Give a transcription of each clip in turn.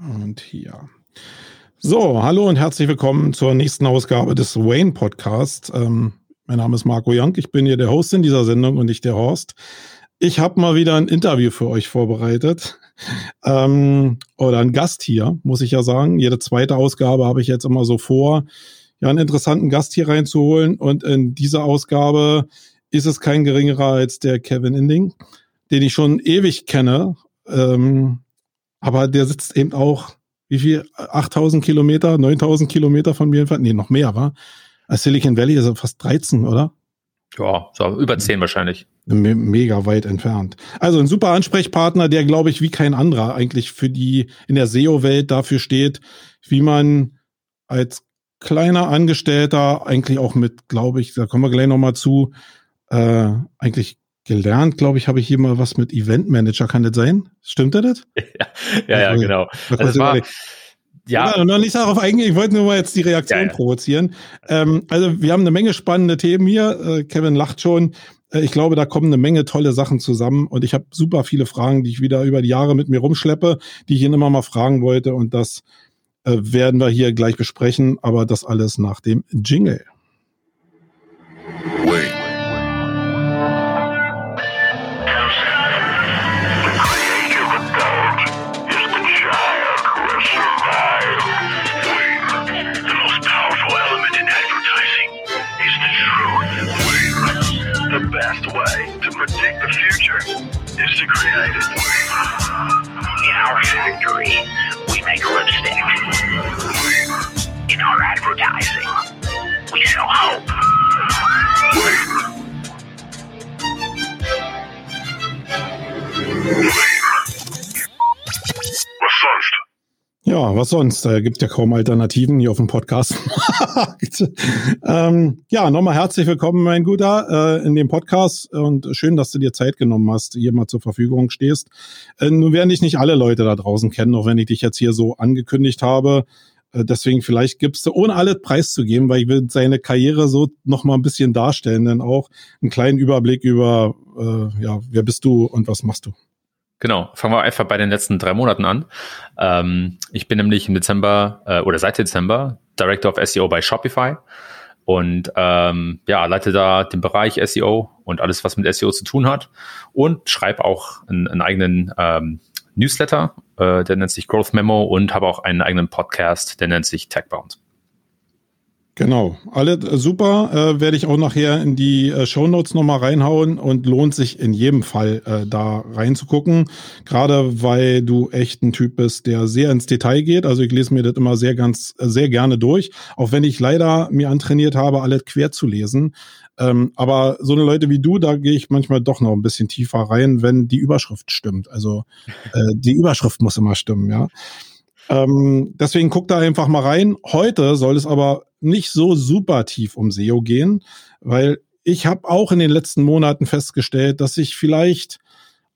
Und hier. So, hallo und herzlich willkommen zur nächsten Ausgabe des Wayne Podcasts. Ähm, mein Name ist Marco Young, ich bin hier der Host in dieser Sendung und nicht der Horst. Ich habe mal wieder ein Interview für euch vorbereitet. Ähm, oder ein Gast hier, muss ich ja sagen. Jede zweite Ausgabe habe ich jetzt immer so vor, ja, einen interessanten Gast hier reinzuholen. Und in dieser Ausgabe ist es kein geringerer als der Kevin Inding, den ich schon ewig kenne. Ähm, aber der sitzt eben auch, wie viel? 8000 Kilometer, 9000 Kilometer von mir entfernt? Nee, noch mehr, war? Silicon Valley ist er fast 13, oder? Ja, so über 10 wahrscheinlich. Me mega weit entfernt. Also ein super Ansprechpartner, der, glaube ich, wie kein anderer eigentlich für die in der SEO-Welt dafür steht, wie man als kleiner Angestellter eigentlich auch mit, glaube ich, da kommen wir gleich nochmal zu, äh, eigentlich gelernt, glaube ich, habe ich hier mal was mit Event Manager, kann das sein? Stimmt das? Ja, ja, ja also, genau. Also war, ja. Oder noch nicht darauf eingehen, ich wollte nur mal jetzt die Reaktion ja, ja. provozieren. Ähm, also wir haben eine Menge spannende Themen hier. Äh, Kevin lacht schon. Äh, ich glaube, da kommen eine Menge tolle Sachen zusammen und ich habe super viele Fragen, die ich wieder über die Jahre mit mir rumschleppe, die ich ihn immer mal fragen wollte und das äh, werden wir hier gleich besprechen, aber das alles nach dem Jingle. Wait. good. In our factory, we make lipstick. In our advertising, we sell hope. Massage Ja, was sonst? Da gibt ja kaum Alternativen hier auf dem Podcast. ähm, ja, nochmal herzlich willkommen, mein Guter, äh, in dem Podcast und schön, dass du dir Zeit genommen hast, hier mal zur Verfügung stehst. Äh, nun werden dich nicht alle Leute da draußen kennen, auch wenn ich dich jetzt hier so angekündigt habe. Äh, deswegen vielleicht gibst du, ohne alles preiszugeben, weil ich will seine Karriere so nochmal ein bisschen darstellen, dann auch einen kleinen Überblick über, äh, ja, wer bist du und was machst du? Genau, fangen wir einfach bei den letzten drei Monaten an. Ähm, ich bin nämlich im Dezember äh, oder seit Dezember Director of SEO bei Shopify und ähm, ja, leite da den Bereich SEO und alles, was mit SEO zu tun hat und schreibe auch einen, einen eigenen ähm, Newsletter, äh, der nennt sich Growth Memo und habe auch einen eigenen Podcast, der nennt sich TechBound. Genau, alle äh, super. Äh, Werde ich auch nachher in die äh, Show Notes nochmal reinhauen und lohnt sich in jedem Fall äh, da reinzugucken. Gerade weil du echt ein Typ bist, der sehr ins Detail geht. Also ich lese mir das immer sehr ganz, äh, sehr gerne durch. Auch wenn ich leider mir antrainiert habe, alles quer zu lesen. Ähm, aber so eine Leute wie du, da gehe ich manchmal doch noch ein bisschen tiefer rein, wenn die Überschrift stimmt. Also äh, die Überschrift muss immer stimmen, ja. Ähm, deswegen guck da einfach mal rein. Heute soll es aber nicht so super tief um SEO gehen, weil ich habe auch in den letzten Monaten festgestellt, dass ich vielleicht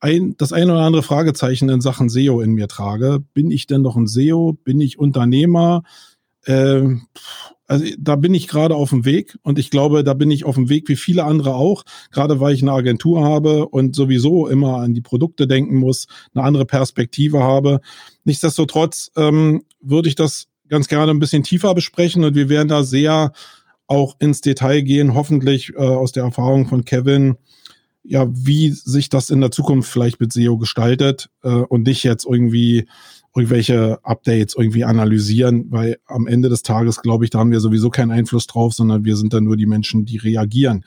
ein, das eine oder andere Fragezeichen in Sachen SEO in mir trage. Bin ich denn noch ein SEO? Bin ich Unternehmer? Ähm, also da bin ich gerade auf dem Weg und ich glaube, da bin ich auf dem Weg wie viele andere auch, gerade weil ich eine Agentur habe und sowieso immer an die Produkte denken muss, eine andere Perspektive habe. Nichtsdestotrotz ähm, würde ich das ganz gerne ein bisschen tiefer besprechen und wir werden da sehr auch ins Detail gehen, hoffentlich äh, aus der Erfahrung von Kevin, ja, wie sich das in der Zukunft vielleicht mit SEO gestaltet äh, und nicht jetzt irgendwie irgendwelche Updates irgendwie analysieren, weil am Ende des Tages, glaube ich, da haben wir sowieso keinen Einfluss drauf, sondern wir sind dann nur die Menschen, die reagieren.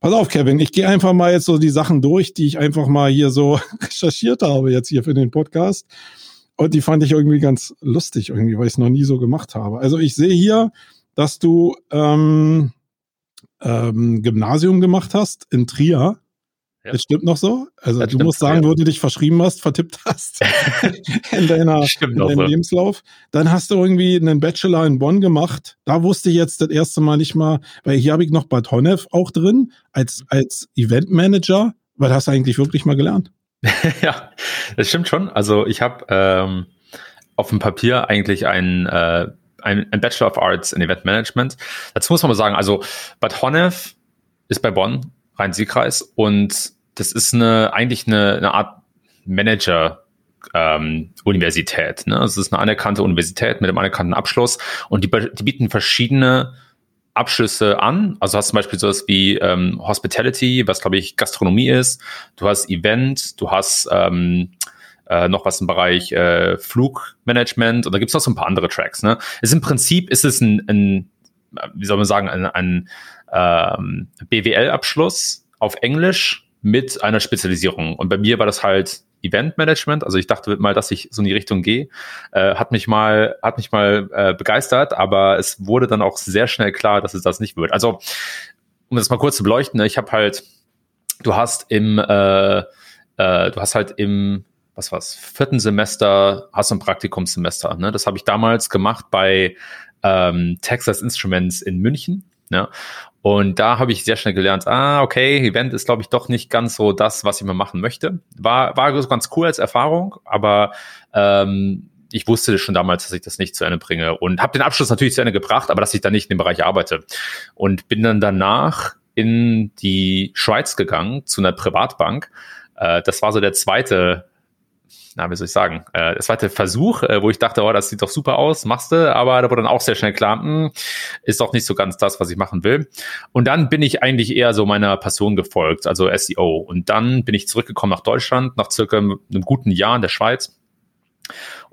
Pass auf, Kevin, ich gehe einfach mal jetzt so die Sachen durch, die ich einfach mal hier so recherchiert habe jetzt hier für den Podcast. Und die fand ich irgendwie ganz lustig, irgendwie, weil ich es noch nie so gemacht habe. Also ich sehe hier, dass du ähm, ähm, Gymnasium gemacht hast in Trier. Ja. Das stimmt noch so? Also das du musst sagen, ja. wo du dich verschrieben hast, vertippt hast in, deiner, in deinem so. Lebenslauf. Dann hast du irgendwie einen Bachelor in Bonn gemacht. Da wusste ich jetzt das erste Mal nicht mal, weil hier habe ich noch Bad Honnef auch drin als, als Eventmanager. Weil hast du eigentlich wirklich mal gelernt? ja, das stimmt schon. Also ich habe ähm, auf dem Papier eigentlich ein, äh, ein, ein, Bachelor of Arts in Event Management. Dazu muss man mal sagen, also Bad Honnef ist bei Bonn, Rhein-Sieg-Kreis und das ist eine eigentlich eine, eine Art Manager ähm, Universität. Ne? Es ist eine anerkannte Universität mit einem anerkannten Abschluss und die, die bieten verschiedene Abschlüsse an. Also hast zum Beispiel sowas wie ähm, Hospitality, was glaube ich Gastronomie ist. Du hast Event, du hast ähm, äh, noch was im Bereich äh, Flugmanagement und da gibt's noch so ein paar andere Tracks. Ne? Es im Prinzip ist es ein, ein wie soll man sagen, ein, ein ähm, BWL-Abschluss auf Englisch mit einer Spezialisierung. Und bei mir war das halt Eventmanagement. Also ich dachte mal, dass ich so in die Richtung gehe. Äh, hat mich mal, hat mich mal äh, begeistert, aber es wurde dann auch sehr schnell klar, dass es das nicht wird. Also, um das mal kurz zu beleuchten, ne, ich habe halt, du hast im, äh, äh, du hast halt im was war's, vierten Semester hast du ein Praktikumssemester. Ne? Das habe ich damals gemacht bei ähm, Texas Instruments in München. Ja? Und da habe ich sehr schnell gelernt, ah, okay, Event ist, glaube ich, doch nicht ganz so das, was ich mal machen möchte. War, war ganz cool als Erfahrung, aber ähm, ich wusste schon damals, dass ich das nicht zu Ende bringe und habe den Abschluss natürlich zu Ende gebracht, aber dass ich da nicht in dem Bereich arbeite. Und bin dann danach in die Schweiz gegangen zu einer Privatbank. Äh, das war so der zweite na, wie soll ich sagen, äh, der zweite Versuch, äh, wo ich dachte, oh, das sieht doch super aus, machst du, aber da wurde dann auch sehr schnell klar, mh, hm, ist doch nicht so ganz das, was ich machen will. Und dann bin ich eigentlich eher so meiner Passion gefolgt, also SEO. Und dann bin ich zurückgekommen nach Deutschland, nach circa einem guten Jahr in der Schweiz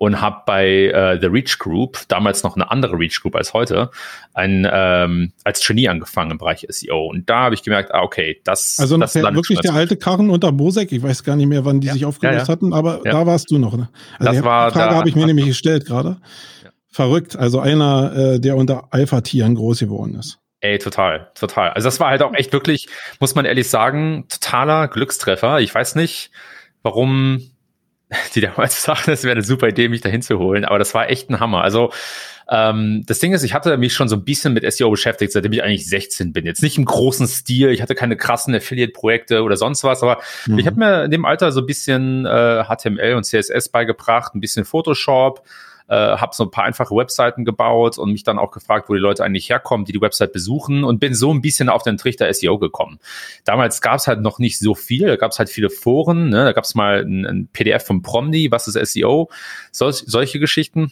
und habe bei äh, The Reach Group, damals noch eine andere Reach Group als heute, ein, ähm, als Trainee angefangen im Bereich SEO. Und da habe ich gemerkt, ah, okay, das Also das der, wirklich der alte Karren unter Bosek, ich weiß gar nicht mehr, wann die ja, sich aufgelöst ja, ja. hatten, aber da warst du noch. Ne? Also das war, die Frage habe ich mir nämlich gestellt gerade. Verrückt, also einer, äh, der unter Alpha-Tieren groß geworden ist. Ey, total, total. Also das war halt auch echt wirklich, muss man ehrlich sagen, totaler Glückstreffer. Ich weiß nicht, warum die damals sagten, es wäre eine super Idee, mich dahin zu holen. Aber das war echt ein Hammer. Also ähm, das Ding ist, ich hatte mich schon so ein bisschen mit SEO beschäftigt, seitdem ich eigentlich 16 bin. Jetzt nicht im großen Stil, ich hatte keine krassen Affiliate-Projekte oder sonst was, aber mhm. ich habe mir in dem Alter so ein bisschen äh, HTML und CSS beigebracht, ein bisschen Photoshop, äh, habe so ein paar einfache Webseiten gebaut und mich dann auch gefragt, wo die Leute eigentlich herkommen, die die Website besuchen und bin so ein bisschen auf den Trichter SEO gekommen. Damals gab es halt noch nicht so viel, da gab es halt viele Foren, ne? da gab es mal ein, ein, PDF von Promni, was ist SEO, Sol solche Geschichten.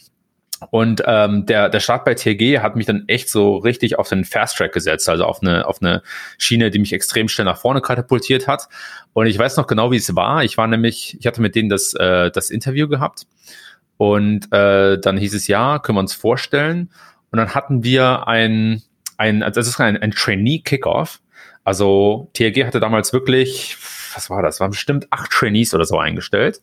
Und ähm, der, der Start bei TG hat mich dann echt so richtig auf den Fast Track gesetzt, also auf eine, auf eine Schiene, die mich extrem schnell nach vorne katapultiert hat. Und ich weiß noch genau, wie es war. Ich war nämlich, ich hatte mit denen das, äh, das Interview gehabt und äh, dann hieß es ja, können wir uns vorstellen. Und dann hatten wir ein, ein also das ist ein, ein Trainee-Kickoff. Also TRG hatte damals wirklich, was war das? Waren bestimmt acht Trainees oder so eingestellt.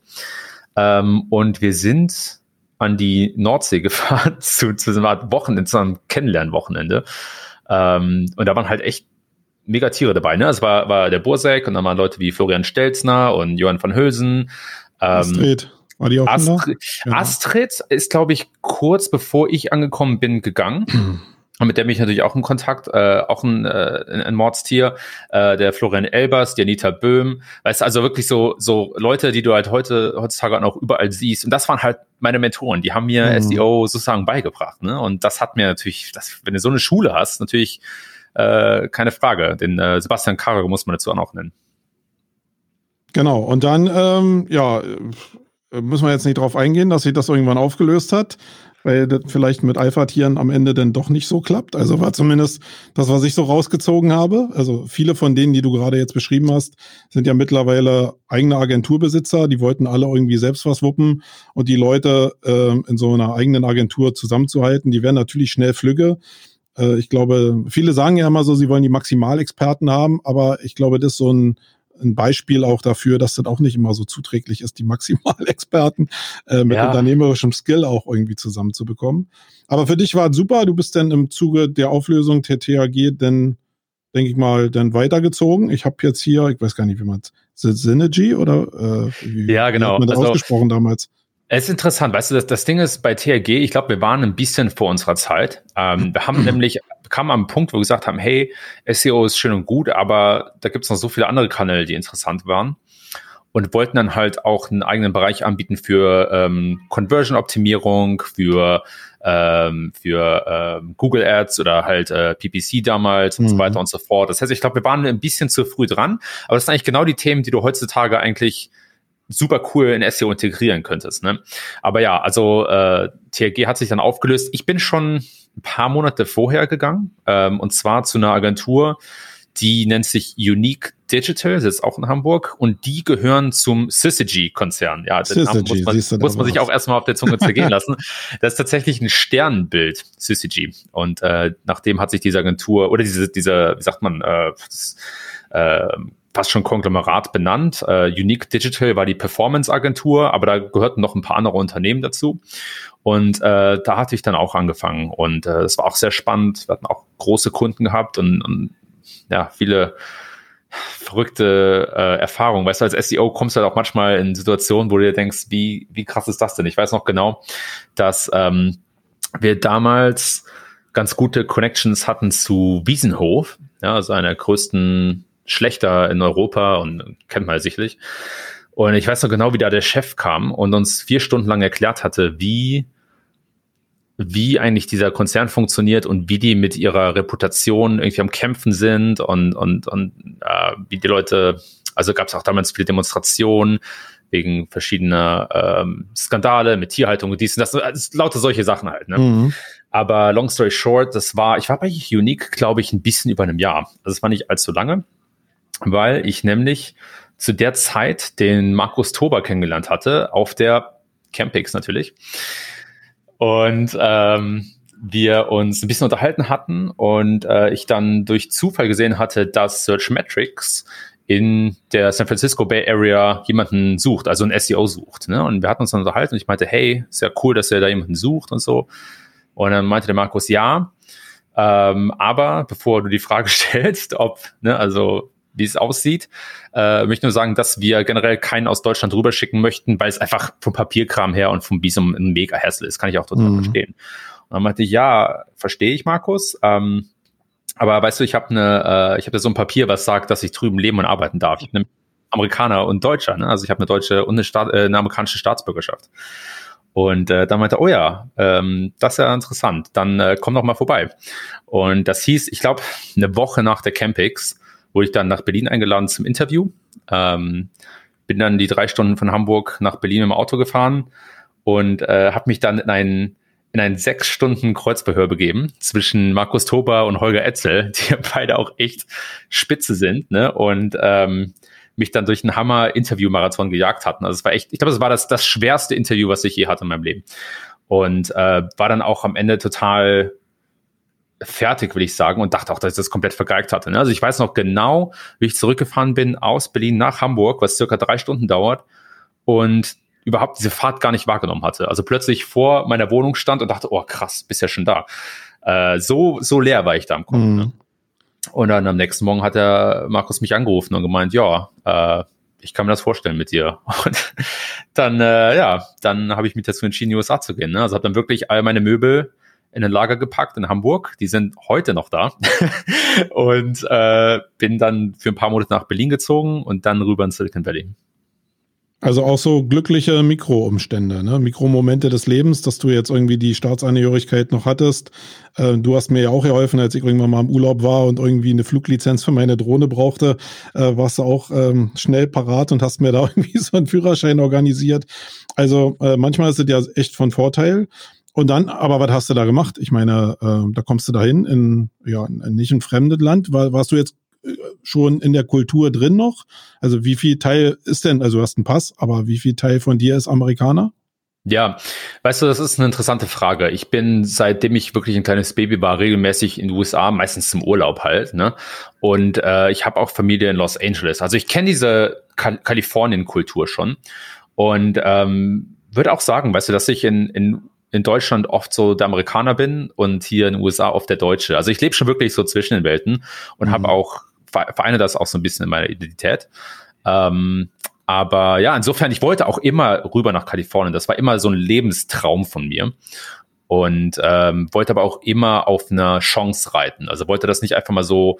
Ähm, und wir sind an die Nordsee gefahren zu, zu so einem Wochenende, zu einem Kennenlernwochenende. Ähm, und da waren halt echt mega Tiere dabei. Ne? Es war, war der Bursek und dann waren Leute wie Florian Stelzner und Johann van Hülsen. Ähm, Astrid. War die auch Astrid, ja. Astrid ist, glaube ich, kurz bevor ich angekommen bin, gegangen. Und mit der bin ich natürlich auch in Kontakt, äh, auch ein, äh, ein Mordstier, äh, der Florian Elbers, die Anita Böhm, weißt du, also wirklich so, so Leute, die du halt heute, heutzutage auch überall siehst. Und das waren halt meine Mentoren, die haben mir mhm. SEO sozusagen beigebracht, ne? Und das hat mir natürlich, das, wenn du so eine Schule hast, natürlich äh, keine Frage. Den äh, Sebastian Karre muss man dazu auch noch nennen. Genau, und dann, ähm, ja, müssen wir jetzt nicht drauf eingehen, dass sich das irgendwann aufgelöst hat, weil das vielleicht mit Alpha-Tieren am Ende dann doch nicht so klappt. Also war zumindest das, was ich so rausgezogen habe. Also viele von denen, die du gerade jetzt beschrieben hast, sind ja mittlerweile eigene Agenturbesitzer. Die wollten alle irgendwie selbst was wuppen und die Leute äh, in so einer eigenen Agentur zusammenzuhalten, die werden natürlich schnell flügge. Äh, ich glaube, viele sagen ja immer so, sie wollen die Maximalexperten haben, aber ich glaube, das ist so ein ein Beispiel auch dafür, dass das auch nicht immer so zuträglich ist, die Maximalexperten äh, mit ja. unternehmerischem Skill auch irgendwie zusammenzubekommen. Aber für dich war es super. Du bist dann im Zuge der Auflösung der THG dann, denke ich mal, dann weitergezogen. Ich habe jetzt hier, ich weiß gar nicht, wie man es, Synergy oder äh, wie, ja, genau. hat man das also, ausgesprochen damals? Es ist interessant, weißt du, das, das Ding ist bei THG, ich glaube, wir waren ein bisschen vor unserer Zeit. Ähm, wir haben nämlich, kamen am Punkt, wo wir gesagt haben, hey, SEO ist schön und gut, aber da gibt es noch so viele andere Kanäle, die interessant waren. Und wollten dann halt auch einen eigenen Bereich anbieten für ähm, Conversion-Optimierung, für, ähm, für ähm, Google Ads oder halt äh, PPC damals und mhm. so weiter und so fort. Das heißt, ich glaube, wir waren ein bisschen zu früh dran, aber das sind eigentlich genau die Themen, die du heutzutage eigentlich super cool in SEO integrieren könntest. Ne? Aber ja, also äh, TRG hat sich dann aufgelöst. Ich bin schon ein paar Monate vorher gegangen ähm, und zwar zu einer Agentur, die nennt sich Unique Digital, sitzt auch in Hamburg und die gehören zum Syzygy-Konzern. Ja, den Namen muss man, muss man sich auch erstmal auf der Zunge zergehen lassen. Das ist tatsächlich ein Sternbild, Syzygy. Und äh, nachdem hat sich diese Agentur oder diese, diese wie sagt man, äh, das, äh, fast schon Konglomerat benannt. Uh, Unique Digital war die Performance-Agentur, aber da gehörten noch ein paar andere Unternehmen dazu. Und äh, da hatte ich dann auch angefangen. Und äh, das war auch sehr spannend. Wir hatten auch große Kunden gehabt und, und ja, viele verrückte äh, Erfahrungen. Weißt du, als SEO kommst du halt auch manchmal in Situationen, wo du dir denkst, wie, wie krass ist das denn? Ich weiß noch genau, dass ähm, wir damals ganz gute Connections hatten zu Wiesenhof, ja, also einer größten Schlechter in Europa und kennt man ja sicherlich. Und ich weiß noch genau, wie da der Chef kam und uns vier Stunden lang erklärt hatte, wie wie eigentlich dieser Konzern funktioniert und wie die mit ihrer Reputation irgendwie am Kämpfen sind und, und, und äh, wie die Leute, also gab es auch damals viele Demonstrationen wegen verschiedener ähm, Skandale mit Tierhaltung und dies und das, also lauter solche Sachen halt. Ne? Mhm. Aber long story short, das war, ich war bei Unique, glaube ich, ein bisschen über einem Jahr. Also es war nicht allzu lange, weil ich nämlich zu der Zeit den Markus Tober kennengelernt hatte, auf der Campix natürlich und ähm, wir uns ein bisschen unterhalten hatten und äh, ich dann durch Zufall gesehen hatte, dass Search Metrics in der San Francisco Bay Area jemanden sucht, also ein SEO sucht. Ne? Und wir hatten uns dann unterhalten und ich meinte, hey, ist ja cool, dass er da jemanden sucht und so. Und dann meinte der Markus, ja, ähm, aber bevor du die Frage stellst, ob, ne, also wie es aussieht. Äh, möchte nur sagen, dass wir generell keinen aus Deutschland rüberschicken möchten, weil es einfach vom Papierkram her und vom Visum ein mega Hassel ist. Kann ich auch total mhm. verstehen. Und dann meinte ich, ja, verstehe ich, Markus. Ähm, aber weißt du, ich habe eine, äh, ich habe da so ein Papier, was sagt, dass ich drüben leben und arbeiten darf. Ich bin Amerikaner und Deutscher, ne? Also ich habe eine deutsche und eine, Staat, äh, eine amerikanische Staatsbürgerschaft. Und äh, dann meinte er, oh ja, ähm, das ist ja interessant, dann äh, komm doch mal vorbei. Und das hieß, ich glaube, eine Woche nach der Campix wurde ich dann nach Berlin eingeladen zum Interview. Ähm, bin dann die drei Stunden von Hamburg nach Berlin im Auto gefahren und äh, habe mich dann in einen in ein sechs Stunden Kreuzverhör begeben zwischen Markus Tober und Holger Etzel, die beide auch echt spitze sind, ne? Und ähm, mich dann durch einen Hammer-Interview-Marathon gejagt hatten. Also es war echt, ich glaube, es war das, das schwerste Interview, was ich je hatte in meinem Leben. Und äh, war dann auch am Ende total fertig, will ich sagen, und dachte auch, dass ich das komplett vergeigt hatte. Ne? Also ich weiß noch genau, wie ich zurückgefahren bin aus Berlin nach Hamburg, was circa drei Stunden dauert und überhaupt diese Fahrt gar nicht wahrgenommen hatte. Also plötzlich vor meiner Wohnung stand und dachte, oh krass, bist ja schon da. Äh, so, so leer war ich da am Kopf. Mhm. Ne? Und dann am nächsten Morgen hat der Markus mich angerufen und gemeint, ja, äh, ich kann mir das vorstellen mit dir. Und dann, äh, ja, dann habe ich mich dazu entschieden, in die USA zu gehen. Ne? Also habe dann wirklich all meine Möbel in ein Lager gepackt in Hamburg. Die sind heute noch da. und äh, bin dann für ein paar Monate nach Berlin gezogen und dann rüber in Silicon Valley. Also auch so glückliche Mikroumstände, ne? Mikromomente des Lebens, dass du jetzt irgendwie die Staatsangehörigkeit noch hattest. Äh, du hast mir ja auch geholfen, als ich irgendwann mal im Urlaub war und irgendwie eine Fluglizenz für meine Drohne brauchte, äh, warst du auch ähm, schnell parat und hast mir da irgendwie so einen Führerschein organisiert. Also äh, manchmal ist es ja echt von Vorteil. Und dann, aber was hast du da gemacht? Ich meine, äh, da kommst du dahin in, ja, in nicht ein fremdes Land. War, warst du jetzt äh, schon in der Kultur drin noch? Also wie viel Teil ist denn, also du hast einen Pass, aber wie viel Teil von dir ist Amerikaner? Ja, weißt du, das ist eine interessante Frage. Ich bin, seitdem ich wirklich ein kleines Baby war, regelmäßig in den USA, meistens zum Urlaub halt. Ne? Und äh, ich habe auch Familie in Los Angeles. Also ich kenne diese Kal Kalifornien-Kultur schon. Und ähm, würde auch sagen, weißt du, dass ich in, in in Deutschland oft so der Amerikaner bin und hier in den USA oft der Deutsche. Also ich lebe schon wirklich so zwischen den Welten und mhm. habe auch, vereine das auch so ein bisschen in meiner Identität. Ähm, aber ja, insofern, ich wollte auch immer rüber nach Kalifornien. Das war immer so ein Lebenstraum von mir. Und ähm, wollte aber auch immer auf einer Chance reiten. Also wollte das nicht einfach mal so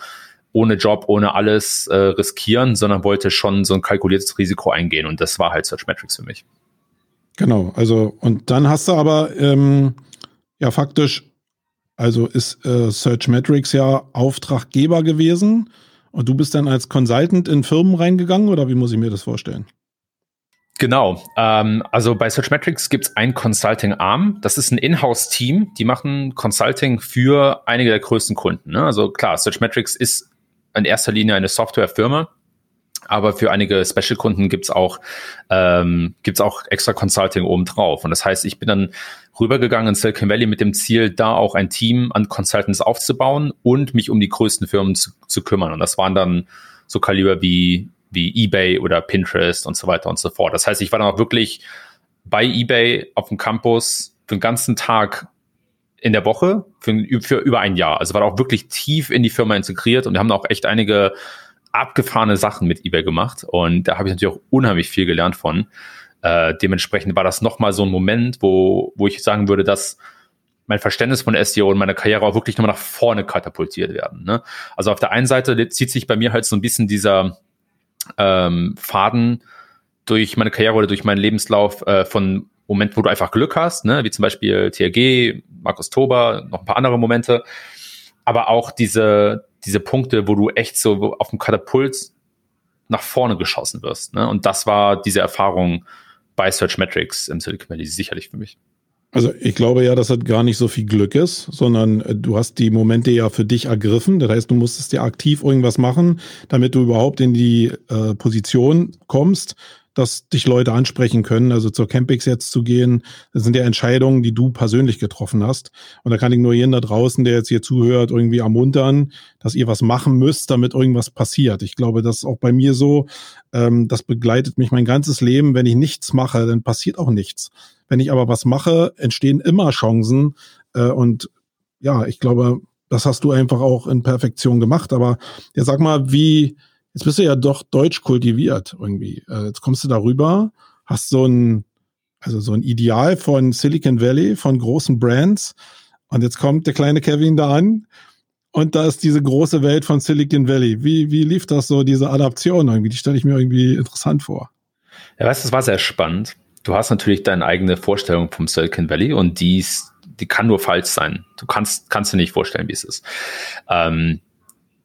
ohne Job, ohne alles äh, riskieren, sondern wollte schon so ein kalkuliertes Risiko eingehen. Und das war halt Search Metrics für mich. Genau, also und dann hast du aber ähm, ja faktisch, also ist äh, Search Metrics ja Auftraggeber gewesen und du bist dann als Consultant in Firmen reingegangen oder wie muss ich mir das vorstellen? Genau. Ähm, also bei Searchmetrics gibt es ein Consulting-Arm. Das ist ein Inhouse-Team. Die machen Consulting für einige der größten Kunden. Ne? Also klar, Searchmetrics ist in erster Linie eine Softwarefirma. Aber für einige Special-Kunden gibt's auch, ähm, gibt's auch extra Consulting obendrauf. Und das heißt, ich bin dann rübergegangen in Silicon Valley mit dem Ziel, da auch ein Team an Consultants aufzubauen und mich um die größten Firmen zu, zu kümmern. Und das waren dann so Kaliber wie, wie eBay oder Pinterest und so weiter und so fort. Das heißt, ich war dann auch wirklich bei eBay auf dem Campus für den ganzen Tag in der Woche für, für über ein Jahr. Also war auch wirklich tief in die Firma integriert und wir haben auch echt einige abgefahrene Sachen mit eBay gemacht und da habe ich natürlich auch unheimlich viel gelernt von. Äh, dementsprechend war das nochmal so ein Moment, wo, wo ich sagen würde, dass mein Verständnis von SEO und meine Karriere auch wirklich nochmal nach vorne katapultiert werden. Ne? Also auf der einen Seite zieht sich bei mir halt so ein bisschen dieser ähm, Faden durch meine Karriere oder durch meinen Lebenslauf äh, von Moment, wo du einfach Glück hast, ne? wie zum Beispiel TRG, Markus Tober, noch ein paar andere Momente, aber auch diese, diese Punkte, wo du echt so auf dem Katapult nach vorne geschossen wirst. Ne? Und das war diese Erfahrung bei Searchmetrics im Silicon Valley sicherlich für mich. Also ich glaube ja, dass das gar nicht so viel Glück ist, sondern äh, du hast die Momente ja für dich ergriffen. Das heißt, du musstest ja aktiv irgendwas machen, damit du überhaupt in die äh, Position kommst, dass dich Leute ansprechen können. Also zur Campix jetzt zu gehen, das sind ja Entscheidungen, die du persönlich getroffen hast. Und da kann ich nur jeden da draußen, der jetzt hier zuhört, irgendwie ermuntern, dass ihr was machen müsst, damit irgendwas passiert. Ich glaube, das ist auch bei mir so. Ähm, das begleitet mich mein ganzes Leben. Wenn ich nichts mache, dann passiert auch nichts. Wenn ich aber was mache, entstehen immer Chancen. Äh, und ja, ich glaube, das hast du einfach auch in Perfektion gemacht. Aber ja, sag mal, wie, jetzt bist du ja doch deutsch kultiviert irgendwie. Äh, jetzt kommst du darüber, hast so ein, also so ein Ideal von Silicon Valley, von großen Brands. Und jetzt kommt der kleine Kevin da an und da ist diese große Welt von Silicon Valley. Wie, wie lief das so, diese Adaption irgendwie? Die stelle ich mir irgendwie interessant vor. Ja, weißt du, es war sehr spannend. Du hast natürlich deine eigene Vorstellung vom Silicon Valley und die, die kann nur falsch sein. Du kannst, kannst dir nicht vorstellen, wie es ist. Ähm,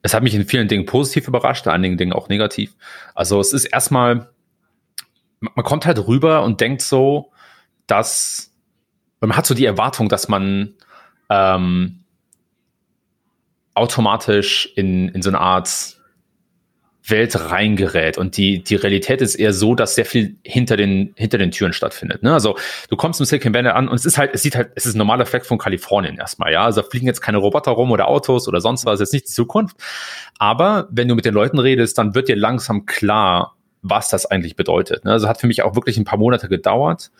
es hat mich in vielen Dingen positiv überrascht, in einigen Dingen auch negativ. Also es ist erstmal, man kommt halt rüber und denkt so, dass man hat so die Erwartung, dass man ähm, automatisch in, in so eine Art Welt reingerät. Und die, die Realität ist eher so, dass sehr viel hinter den, hinter den Türen stattfindet. Ne? Also du kommst im Silicon Valley an und es ist halt, es sieht halt, es ist ein normaler Fleck von Kalifornien erstmal, ja. Also fliegen jetzt keine Roboter rum oder Autos oder sonst was, jetzt nicht die Zukunft. Aber wenn du mit den Leuten redest, dann wird dir langsam klar, was das eigentlich bedeutet. Ne? Also hat für mich auch wirklich ein paar Monate gedauert,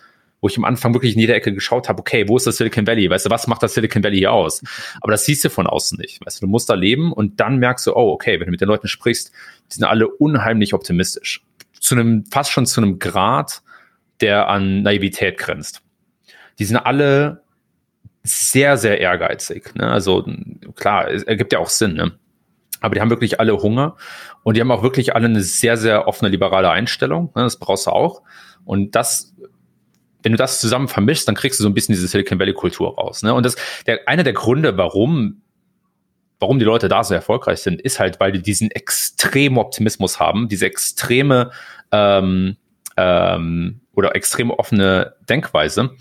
wo ich am Anfang wirklich in jeder Ecke geschaut habe, okay, wo ist das Silicon Valley? Weißt du, was macht das Silicon Valley hier aus? Aber das siehst du von außen nicht. Weißt du, du musst da leben und dann merkst du, oh, okay, wenn du mit den Leuten sprichst, die sind alle unheimlich optimistisch. Zu einem, fast schon zu einem Grad, der an Naivität grenzt. Die sind alle sehr, sehr ehrgeizig. Ne? Also klar, es ergibt ja auch Sinn, ne? Aber die haben wirklich alle Hunger und die haben auch wirklich alle eine sehr, sehr offene, liberale Einstellung. Ne? Das brauchst du auch. Und das wenn du das zusammen vermischst, dann kriegst du so ein bisschen diese Silicon Valley Kultur raus. Ne? Und das, der, einer der Gründe, warum, warum die Leute da so erfolgreich sind, ist halt, weil die diesen extremen Optimismus haben, diese extreme ähm, ähm, oder extrem offene Denkweise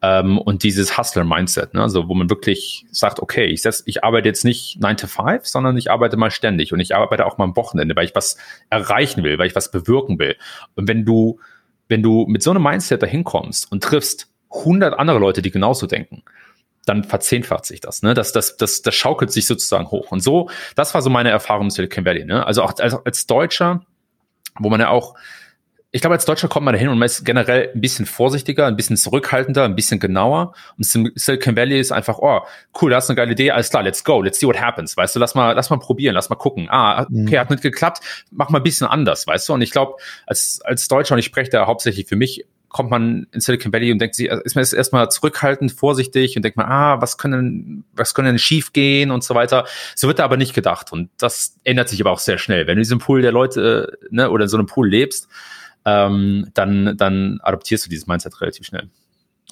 ähm, und dieses Hustler-Mindset, ne? also wo man wirklich sagt, okay, ich, setz, ich arbeite jetzt nicht 9 to 5, sondern ich arbeite mal ständig und ich arbeite auch mal am Wochenende, weil ich was erreichen will, weil ich was bewirken will. Und wenn du wenn du mit so einem Mindset dahin kommst und triffst 100 andere Leute, die genauso denken, dann verzehnfacht sich das, ne? Das, das, das, das schaukelt sich sozusagen hoch. Und so, das war so meine Erfahrung im Silicon Valley, ne? Also auch als, als Deutscher, wo man ja auch ich glaube, als Deutscher kommt man dahin und man ist generell ein bisschen vorsichtiger, ein bisschen zurückhaltender, ein bisschen genauer. Und Silicon Valley ist einfach, oh, cool, da hast du eine geile Idee, alles klar, let's go, let's see what happens, weißt du, lass mal, lass mal probieren, lass mal gucken. Ah, mhm. okay, hat nicht geklappt, mach mal ein bisschen anders, weißt du. Und ich glaube, als, als Deutscher, und ich spreche da hauptsächlich für mich, kommt man in Silicon Valley und denkt sich, ist man erstmal zurückhaltend, vorsichtig und denkt man, ah, was können, was können denn schief gehen und so weiter. So wird da aber nicht gedacht. Und das ändert sich aber auch sehr schnell. Wenn du in diesem Pool der Leute, ne, oder in so einem Pool lebst, ähm, dann, dann adoptierst du dieses Mindset relativ schnell.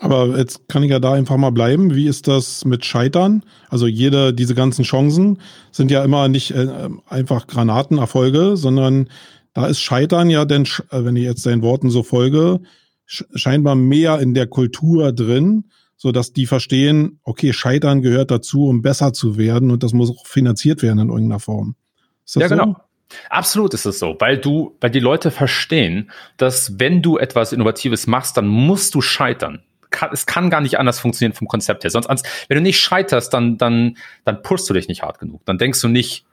Aber jetzt kann ich ja da einfach mal bleiben. Wie ist das mit Scheitern? Also jede, diese ganzen Chancen sind ja immer nicht äh, einfach Granatenerfolge, sondern da ist Scheitern ja denn, äh, wenn ich jetzt deinen Worten so folge, scheinbar mehr in der Kultur drin, so dass die verstehen, okay, Scheitern gehört dazu, um besser zu werden und das muss auch finanziert werden in irgendeiner Form. ja, so? genau. Absolut ist es so, weil du, weil die Leute verstehen, dass wenn du etwas Innovatives machst, dann musst du scheitern. es kann gar nicht anders funktionieren vom Konzept her. Sonst, wenn du nicht scheiterst, dann, dann, dann pushst du dich nicht hart genug. Dann denkst du nicht,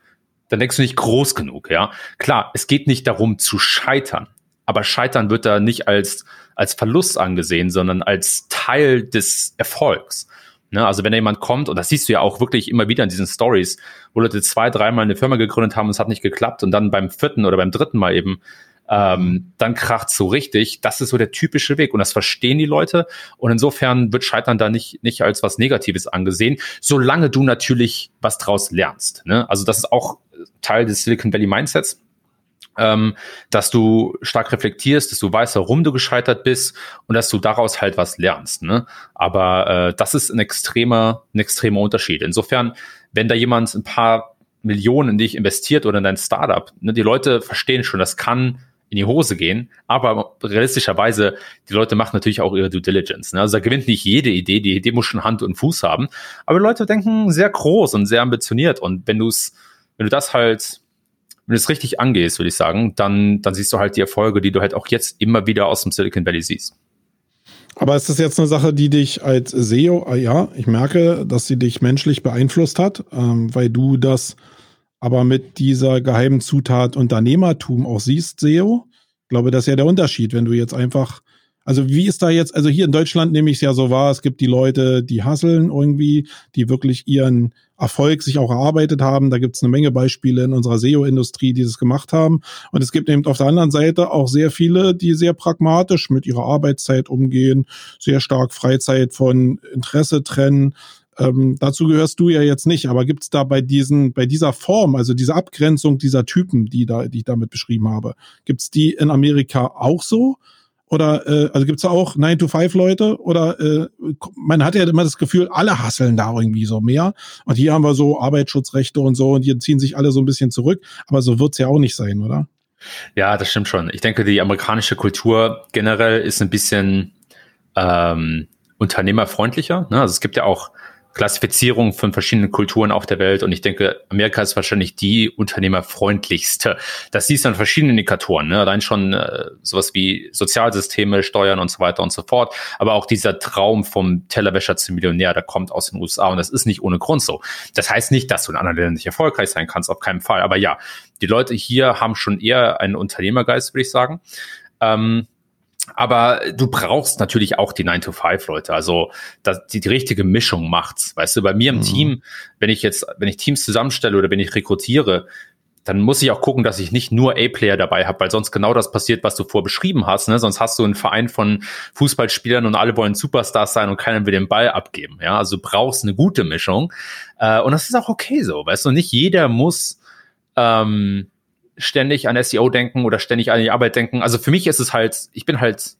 dann denkst du nicht groß genug, ja. Klar, es geht nicht darum zu scheitern, aber Scheitern wird da nicht als, als Verlust angesehen, sondern als Teil des Erfolgs. Ne, also wenn da jemand kommt, und das siehst du ja auch wirklich immer wieder in diesen Stories, wo Leute zwei, dreimal eine Firma gegründet haben und es hat nicht geklappt und dann beim vierten oder beim dritten Mal eben, ähm, dann kracht so richtig. Das ist so der typische Weg und das verstehen die Leute und insofern wird Scheitern da nicht, nicht als was Negatives angesehen, solange du natürlich was draus lernst. Ne? Also das ist auch Teil des Silicon Valley Mindsets ähm, dass du stark reflektierst, dass du weißt, warum du gescheitert bist und dass du daraus halt was lernst. Ne? Aber äh, das ist ein extremer, ein extremer Unterschied. Insofern, wenn da jemand ein paar Millionen in dich investiert oder in dein Startup, ne, die Leute verstehen schon, das kann in die Hose gehen, aber realistischerweise, die Leute machen natürlich auch ihre Due Diligence. Ne? Also da gewinnt nicht jede Idee, die Idee muss schon Hand und Fuß haben, aber die Leute denken sehr groß und sehr ambitioniert und wenn du es, wenn du das halt wenn du es richtig angehst, würde ich sagen, dann, dann siehst du halt die Erfolge, die du halt auch jetzt immer wieder aus dem Silicon Valley siehst. Aber ist das jetzt eine Sache, die dich als SEO, ah ja, ich merke, dass sie dich menschlich beeinflusst hat, ähm, weil du das aber mit dieser geheimen Zutat Unternehmertum auch siehst, SEO? Ich glaube, das ist ja der Unterschied, wenn du jetzt einfach also wie ist da jetzt, also hier in Deutschland nehme ich es ja so wahr, es gibt die Leute, die hasseln irgendwie, die wirklich ihren Erfolg sich auch erarbeitet haben. Da gibt es eine Menge Beispiele in unserer SEO-Industrie, die das gemacht haben. Und es gibt eben auf der anderen Seite auch sehr viele, die sehr pragmatisch mit ihrer Arbeitszeit umgehen, sehr stark Freizeit von Interesse trennen. Ähm, dazu gehörst du ja jetzt nicht, aber gibt es da bei diesen, bei dieser Form, also dieser Abgrenzung dieser Typen, die da, die ich damit beschrieben habe, gibt es die in Amerika auch so? Oder äh, also gibt's da auch 9-to-5-Leute? Oder äh, man hat ja immer das Gefühl, alle hasseln da irgendwie so mehr. Und hier haben wir so Arbeitsschutzrechte und so und hier ziehen sich alle so ein bisschen zurück. Aber so wird's ja auch nicht sein, oder? Ja, das stimmt schon. Ich denke, die amerikanische Kultur generell ist ein bisschen ähm, unternehmerfreundlicher. Ne? Also es gibt ja auch Klassifizierung von verschiedenen Kulturen auf der Welt und ich denke, Amerika ist wahrscheinlich die unternehmerfreundlichste. Das siehst du an verschiedenen Indikatoren, ne? allein schon äh, sowas wie Sozialsysteme, Steuern und so weiter und so fort, aber auch dieser Traum vom Tellerwäscher zum Millionär, der kommt aus den USA und das ist nicht ohne Grund so. Das heißt nicht, dass du in anderen Ländern nicht erfolgreich sein kannst, auf keinen Fall, aber ja, die Leute hier haben schon eher einen Unternehmergeist, würde ich sagen. Ähm, aber du brauchst natürlich auch die 9-to-5-Leute. Also das, die, die richtige Mischung macht's. Weißt du, bei mir im mhm. Team, wenn ich jetzt, wenn ich Teams zusammenstelle oder wenn ich rekrutiere, dann muss ich auch gucken, dass ich nicht nur A-Player dabei habe, weil sonst genau das passiert, was du vorher beschrieben hast. Ne? Sonst hast du einen Verein von Fußballspielern und alle wollen Superstars sein und keiner will den Ball abgeben. Ja, also du brauchst eine gute Mischung. Äh, und das ist auch okay so, weißt du, nicht jeder muss ähm, ständig an SEO denken oder ständig an die Arbeit denken. Also für mich ist es halt, ich bin halt,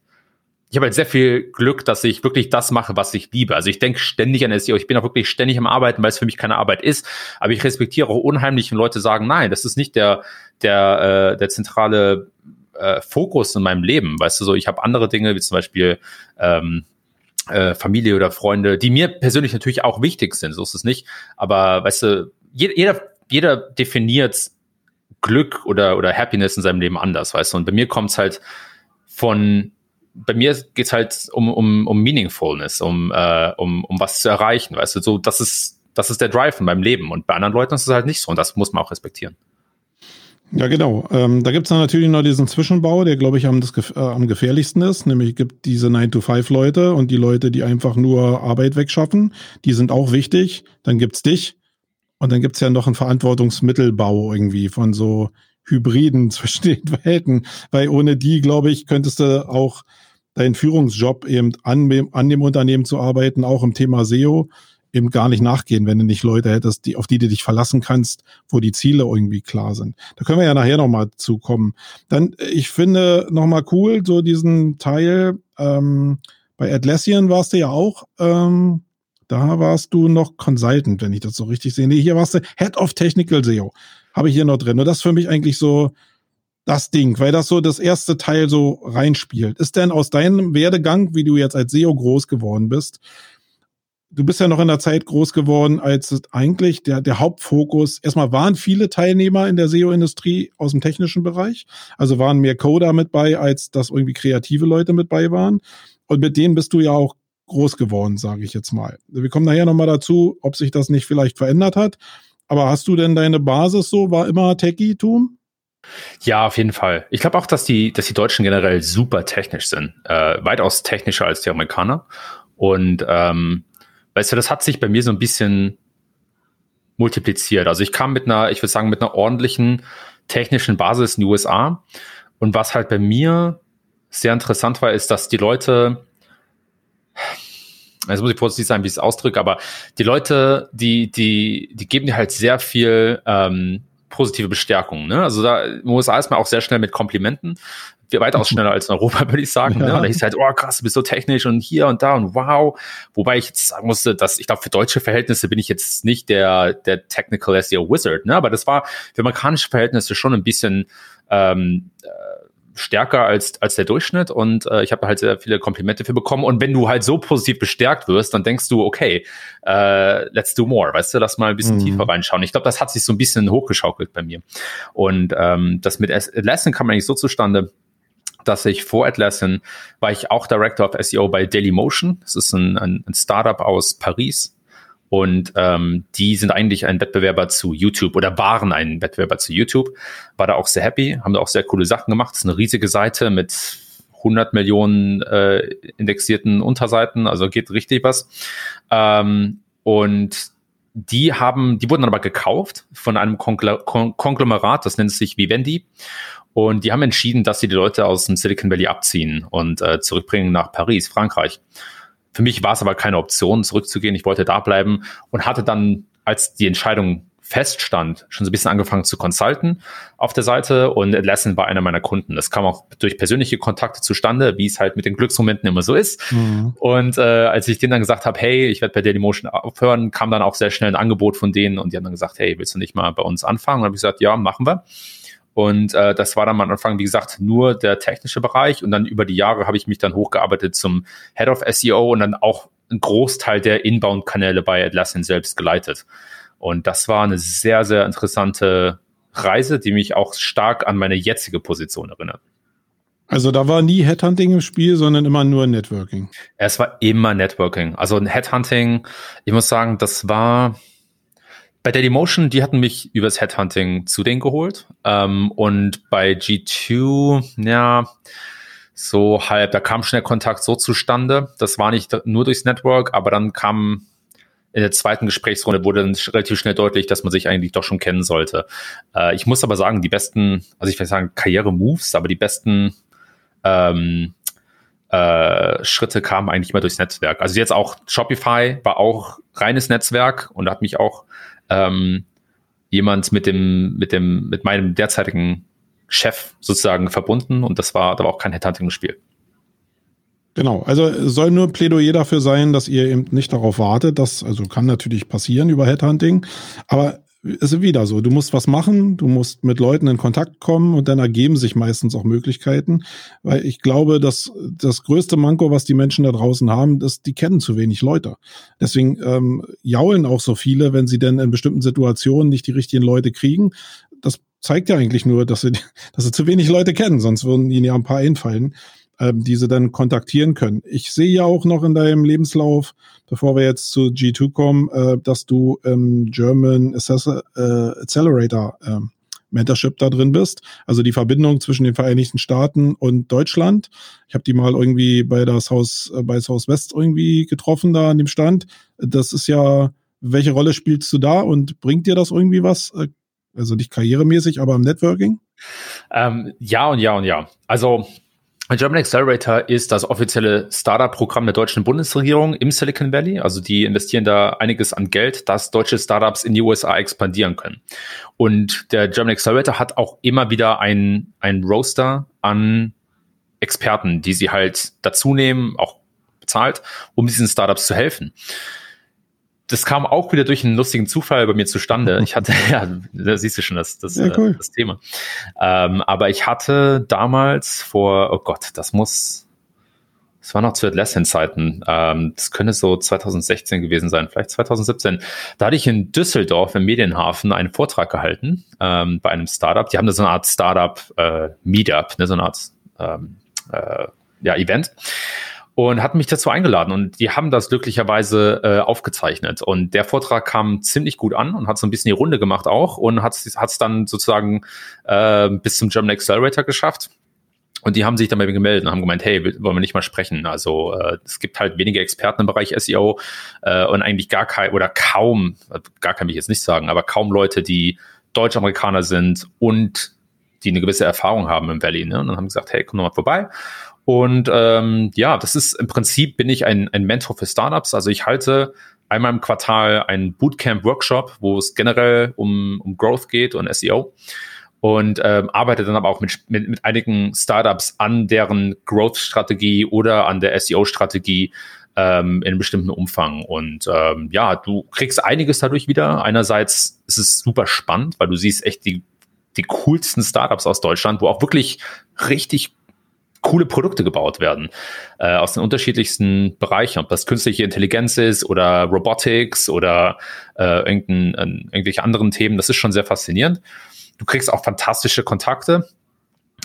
ich habe halt sehr viel Glück, dass ich wirklich das mache, was ich liebe. Also ich denke ständig an SEO. Ich bin auch wirklich ständig am Arbeiten, weil es für mich keine Arbeit ist. Aber ich respektiere auch unheimlich, wenn Leute sagen, nein, das ist nicht der, der, äh, der zentrale äh, Fokus in meinem Leben. Weißt du, so ich habe andere Dinge, wie zum Beispiel ähm, äh, Familie oder Freunde, die mir persönlich natürlich auch wichtig sind. So ist es nicht. Aber weißt du, jeder, jeder definiert Glück oder, oder Happiness in seinem Leben anders, weißt du? Und bei mir kommt es halt von, bei mir geht's halt um, um, um Meaningfulness, um, äh, um, um was zu erreichen, weißt du? So, das ist, das ist der Drive in meinem Leben. Und bei anderen Leuten ist es halt nicht so. Und das muss man auch respektieren. Ja, genau. Ähm, da gibt's dann natürlich noch diesen Zwischenbau, der, glaube ich, am, das, äh, am gefährlichsten ist. Nämlich gibt diese 9-to-5-Leute und die Leute, die einfach nur Arbeit wegschaffen. Die sind auch wichtig. Dann gibt's dich. Und dann gibt's ja noch einen Verantwortungsmittelbau irgendwie von so Hybriden zwischen den Welten, weil ohne die, glaube ich, könntest du auch deinen Führungsjob eben an, an dem Unternehmen zu arbeiten, auch im Thema SEO, eben gar nicht nachgehen, wenn du nicht Leute hättest, die, auf die du dich verlassen kannst, wo die Ziele irgendwie klar sind. Da können wir ja nachher nochmal zukommen. Dann, ich finde nochmal cool, so diesen Teil, ähm, bei Atlassian warst du ja auch, ähm, da warst du noch Consultant, wenn ich das so richtig sehe. Nee, hier warst du Head of Technical SEO. Habe ich hier noch drin. Und das ist für mich eigentlich so das Ding, weil das so das erste Teil so reinspielt. Ist denn aus deinem Werdegang, wie du jetzt als SEO groß geworden bist, du bist ja noch in der Zeit groß geworden, als eigentlich der, der Hauptfokus, erstmal waren viele Teilnehmer in der SEO-Industrie aus dem technischen Bereich, also waren mehr Coder mit bei, als dass irgendwie kreative Leute mit bei waren. Und mit denen bist du ja auch groß geworden, sage ich jetzt mal. Wir kommen nachher nochmal dazu, ob sich das nicht vielleicht verändert hat. Aber hast du denn deine Basis so, war immer Techie-Tum? Ja, auf jeden Fall. Ich glaube auch, dass die, dass die Deutschen generell super technisch sind. Äh, weitaus technischer als die Amerikaner. Und ähm, weißt du, das hat sich bei mir so ein bisschen multipliziert. Also ich kam mit einer, ich würde sagen, mit einer ordentlichen technischen Basis in die USA. Und was halt bei mir sehr interessant war, ist, dass die Leute, jetzt muss ich vorsichtig sein, wie ich es ausdrücke, aber die Leute, die, die, die geben dir halt sehr viel ähm, positive Bestärkung. Ne? Also da in den USA ist man auch sehr schnell mit Komplimenten. Weitaus schneller als in Europa, würde ich sagen. Ne? Ja. Ne? Und da hieß halt, oh krass, du bist so technisch und hier und da und wow. Wobei ich jetzt sagen musste, dass ich glaube, für deutsche Verhältnisse bin ich jetzt nicht der, der Technical SEO Wizard, ne? Aber das war für amerikanische Verhältnisse schon ein bisschen ähm, äh, stärker als, als der Durchschnitt und äh, ich habe halt sehr viele Komplimente für bekommen. Und wenn du halt so positiv bestärkt wirst, dann denkst du, okay, äh, let's do more, weißt du, lass mal ein bisschen mhm. tiefer reinschauen. Ich glaube, das hat sich so ein bisschen hochgeschaukelt bei mir. Und ähm, das mit Lesson kam eigentlich so zustande, dass ich vor Atlassian war ich auch Director of SEO bei Dailymotion. Das ist ein, ein, ein Startup aus Paris, und ähm, die sind eigentlich ein Wettbewerber zu YouTube oder waren ein Wettbewerber zu YouTube. War da auch sehr happy, haben da auch sehr coole Sachen gemacht. Das ist eine riesige Seite mit 100 Millionen äh, indexierten Unterseiten, also geht richtig was. Ähm, und die haben, die wurden aber gekauft von einem Konglomerat, das nennt sich Vivendi. Und die haben entschieden, dass sie die Leute aus dem Silicon Valley abziehen und äh, zurückbringen nach Paris, Frankreich. Für mich war es aber keine Option, zurückzugehen. Ich wollte da bleiben und hatte dann, als die Entscheidung feststand, schon so ein bisschen angefangen zu consulten auf der Seite und Lesson war einer meiner Kunden. Das kam auch durch persönliche Kontakte zustande, wie es halt mit den Glücksmomenten immer so ist. Mhm. Und äh, als ich denen dann gesagt habe, hey, ich werde bei Dailymotion aufhören, kam dann auch sehr schnell ein Angebot von denen und die haben dann gesagt, hey, willst du nicht mal bei uns anfangen? Und habe ich gesagt, ja, machen wir. Und äh, das war dann am Anfang, wie gesagt, nur der technische Bereich. Und dann über die Jahre habe ich mich dann hochgearbeitet zum Head of SEO und dann auch einen Großteil der Inbound-Kanäle bei Atlassian selbst geleitet. Und das war eine sehr, sehr interessante Reise, die mich auch stark an meine jetzige Position erinnert. Also da war nie Headhunting im Spiel, sondern immer nur Networking. Es war immer Networking. Also ein Headhunting, ich muss sagen, das war, bei Dailymotion, die hatten mich übers Headhunting zu denen geholt. Ähm, und bei G2, ja, so halb, da kam schnell Kontakt so zustande. Das war nicht nur durchs Network, aber dann kam in der zweiten Gesprächsrunde wurde dann relativ schnell deutlich, dass man sich eigentlich doch schon kennen sollte. Äh, ich muss aber sagen, die besten, also ich will sagen Karriere-Moves, aber die besten ähm, äh, Schritte kamen eigentlich immer durchs Netzwerk. Also jetzt auch Shopify war auch reines Netzwerk und hat mich auch ähm, jemand mit dem, mit dem, mit meinem derzeitigen Chef sozusagen verbunden und das war, da war auch kein Headhunting im Spiel. Genau, also soll nur Plädoyer dafür sein, dass ihr eben nicht darauf wartet. Das also kann natürlich passieren über Headhunting, aber ist wieder so. Du musst was machen, du musst mit Leuten in Kontakt kommen und dann ergeben sich meistens auch Möglichkeiten. Weil ich glaube, dass das größte Manko, was die Menschen da draußen haben, ist, die kennen zu wenig Leute. Deswegen ähm, jaulen auch so viele, wenn sie denn in bestimmten Situationen nicht die richtigen Leute kriegen. Das zeigt ja eigentlich nur, dass sie, dass sie zu wenig Leute kennen, sonst würden ihnen ja ein paar einfallen ähm, die sie dann kontaktieren können. Ich sehe ja auch noch in deinem Lebenslauf, bevor wir jetzt zu G2 kommen, äh, dass du im German Assessor, äh, Accelerator äh, Mentorship da drin bist. Also die Verbindung zwischen den Vereinigten Staaten und Deutschland. Ich habe die mal irgendwie bei das Haus, äh, bei Haus West irgendwie getroffen da an dem Stand. Das ist ja, welche Rolle spielst du da und bringt dir das irgendwie was? Äh, also nicht karrieremäßig, aber im Networking? Ähm, ja und ja und ja. Also German Accelerator ist das offizielle Startup-Programm der deutschen Bundesregierung im Silicon Valley. Also die investieren da einiges an Geld, dass deutsche Startups in die USA expandieren können. Und der German Accelerator hat auch immer wieder ein, ein Roster an Experten, die sie halt dazu nehmen, auch bezahlt, um diesen Startups zu helfen. Das kam auch wieder durch einen lustigen Zufall bei mir zustande. Ich hatte, ja, da siehst du schon das, das, ja, cool. äh, das Thema. Ähm, aber ich hatte damals vor, oh Gott, das muss, das war noch zu Atlassian-Zeiten. Ähm, das könnte so 2016 gewesen sein, vielleicht 2017. Da hatte ich in Düsseldorf im Medienhafen einen Vortrag gehalten ähm, bei einem Startup. Die haben da so eine Art Startup-Meetup, äh, ne, so eine Art ähm, äh, ja, Event und hatten mich dazu eingeladen und die haben das glücklicherweise äh, aufgezeichnet und der Vortrag kam ziemlich gut an und hat so ein bisschen die Runde gemacht auch und hat es dann sozusagen äh, bis zum German Accelerator geschafft. Und die haben sich dann bei mir gemeldet und haben gemeint, hey, wollen wir nicht mal sprechen? Also äh, es gibt halt wenige Experten im Bereich SEO äh, und eigentlich gar kein oder kaum, gar kann ich jetzt nicht sagen, aber kaum Leute, die Deutsch-Amerikaner sind und die eine gewisse Erfahrung haben im Valley. Ne? Und dann haben gesagt, hey, komm doch mal vorbei. Und ähm, ja, das ist im Prinzip bin ich ein, ein Mentor für Startups. Also ich halte einmal im Quartal einen Bootcamp-Workshop, wo es generell um, um Growth geht und SEO. Und ähm, arbeite dann aber auch mit, mit, mit einigen Startups an deren Growth-Strategie oder an der SEO-Strategie ähm, in einem bestimmten Umfang. Und ähm, ja, du kriegst einiges dadurch wieder. Einerseits ist es super spannend, weil du siehst echt die, die coolsten Startups aus Deutschland, wo auch wirklich richtig coole Produkte gebaut werden äh, aus den unterschiedlichsten Bereichen, ob das künstliche Intelligenz ist oder Robotics oder äh, irgendein, äh, irgendwelche anderen Themen. Das ist schon sehr faszinierend. Du kriegst auch fantastische Kontakte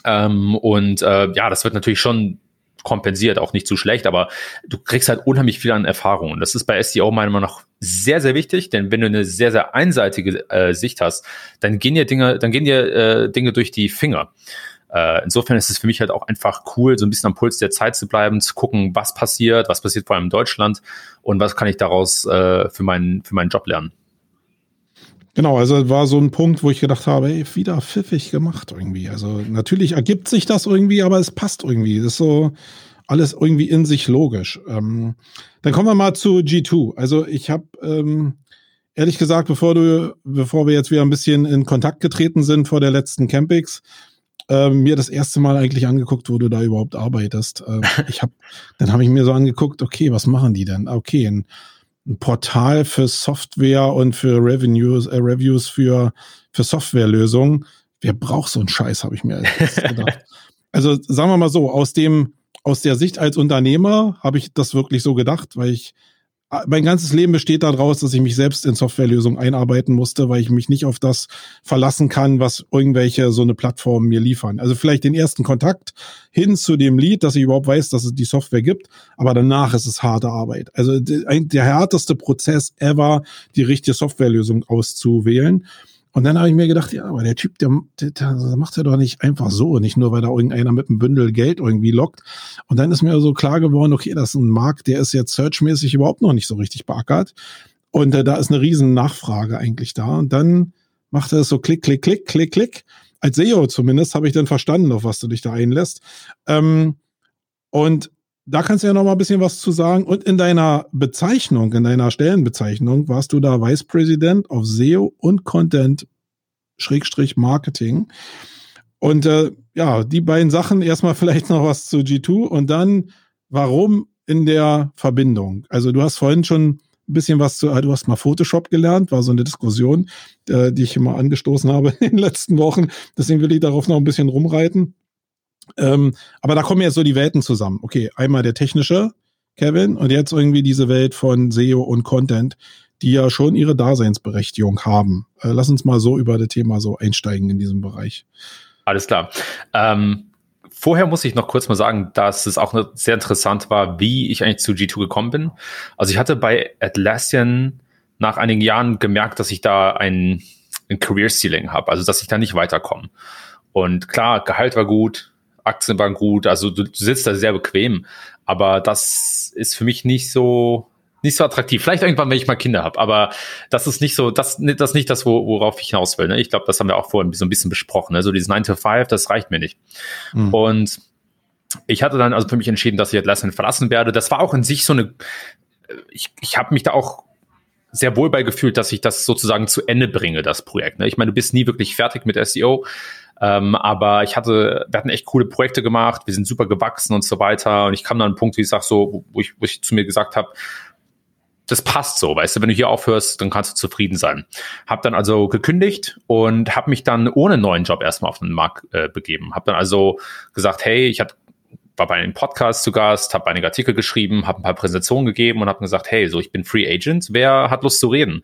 ähm, und äh, ja, das wird natürlich schon kompensiert, auch nicht zu schlecht, aber du kriegst halt unheimlich viel an Erfahrungen. Das ist bei SEO meiner Meinung nach sehr, sehr wichtig, denn wenn du eine sehr, sehr einseitige äh, Sicht hast, dann gehen dir Dinge, dann gehen dir äh, Dinge durch die Finger. Äh, insofern ist es für mich halt auch einfach cool, so ein bisschen am Puls der Zeit zu bleiben, zu gucken, was passiert, was passiert vor allem in Deutschland und was kann ich daraus äh, für, meinen, für meinen Job lernen. Genau, also war so ein Punkt, wo ich gedacht habe, ey, wieder pfiffig gemacht irgendwie. Also natürlich ergibt sich das irgendwie, aber es passt irgendwie. Das ist so alles irgendwie in sich logisch. Ähm, dann kommen wir mal zu G2. Also ich habe ähm, ehrlich gesagt, bevor du, bevor wir jetzt wieder ein bisschen in Kontakt getreten sind vor der letzten Campix, ähm, mir das erste Mal eigentlich angeguckt, wo du da überhaupt arbeitest. Ähm, ich hab, dann habe ich mir so angeguckt, okay, was machen die denn? Okay, ein, ein Portal für Software und für Revenues, äh, Reviews für, für Softwarelösungen. Wer braucht so einen Scheiß, habe ich mir gedacht. also sagen wir mal so, aus dem, aus der Sicht als Unternehmer habe ich das wirklich so gedacht, weil ich mein ganzes Leben besteht daraus, dass ich mich selbst in Softwarelösungen einarbeiten musste, weil ich mich nicht auf das verlassen kann, was irgendwelche so eine Plattform mir liefern. Also vielleicht den ersten Kontakt hin zu dem Lied, dass ich überhaupt weiß, dass es die Software gibt, aber danach ist es harte Arbeit. Also der härteste Prozess ever, die richtige Softwarelösung auszuwählen. Und dann habe ich mir gedacht, ja, aber der Typ, der, der, der macht ja doch nicht einfach so, nicht nur, weil da irgendeiner mit einem Bündel Geld irgendwie lockt. Und dann ist mir so klar geworden, okay, das ist ein Markt, der ist jetzt searchmäßig überhaupt noch nicht so richtig beackert. Und äh, da ist eine riesen Nachfrage eigentlich da. Und dann macht er es so klick, klick, klick, klick, klick. Als SEO zumindest habe ich dann verstanden, auf was du dich da einlässt. Ähm, und da kannst du ja noch mal ein bisschen was zu sagen. Und in deiner Bezeichnung, in deiner Stellenbezeichnung, warst du da Vice President of SEO und Content Schrägstrich Marketing. Und äh, ja, die beiden Sachen, erstmal vielleicht noch was zu G2 und dann, warum in der Verbindung? Also du hast vorhin schon ein bisschen was zu, du hast mal Photoshop gelernt, war so eine Diskussion, äh, die ich immer angestoßen habe in den letzten Wochen. Deswegen will ich darauf noch ein bisschen rumreiten. Ähm, aber da kommen jetzt so die Welten zusammen. Okay, einmal der technische Kevin und jetzt irgendwie diese Welt von SEO und Content, die ja schon ihre Daseinsberechtigung haben. Äh, lass uns mal so über das Thema so einsteigen in diesem Bereich. Alles klar. Ähm, vorher muss ich noch kurz mal sagen, dass es auch sehr interessant war, wie ich eigentlich zu G2 gekommen bin. Also ich hatte bei Atlassian nach einigen Jahren gemerkt, dass ich da ein, ein Career Ceiling habe, also dass ich da nicht weiterkomme. Und klar, Gehalt war gut, Aktien waren gut, also du, du sitzt da sehr bequem, aber das ist für mich nicht so nicht so attraktiv. Vielleicht irgendwann, wenn ich mal Kinder habe, aber das ist nicht so, das, das ist nicht das, worauf ich hinaus will. Ne? Ich glaube, das haben wir auch vorhin so ein bisschen besprochen. Ne? So dieses 9 to 5, das reicht mir nicht. Mhm. Und ich hatte dann also für mich entschieden, dass ich Atlassian verlassen werde. Das war auch in sich so eine, ich, ich habe mich da auch sehr wohl bei gefühlt, dass ich das sozusagen zu Ende bringe, das Projekt. Ne? Ich meine, du bist nie wirklich fertig mit SEO. Ähm, aber ich hatte, wir hatten echt coole Projekte gemacht, wir sind super gewachsen und so weiter. Und ich kam dann an einen Punkt, wie ich sage, so, wo ich, wo ich zu mir gesagt habe, das passt so, weißt du, wenn du hier aufhörst, dann kannst du zufrieden sein. Hab dann also gekündigt und habe mich dann ohne neuen Job erstmal auf den Markt äh, begeben. Hab dann also gesagt, hey, ich hatte war bei einem Podcast zu Gast, habe einige Artikel geschrieben, habe ein paar Präsentationen gegeben und habe gesagt, hey, so ich bin Free Agent, wer hat Lust zu reden?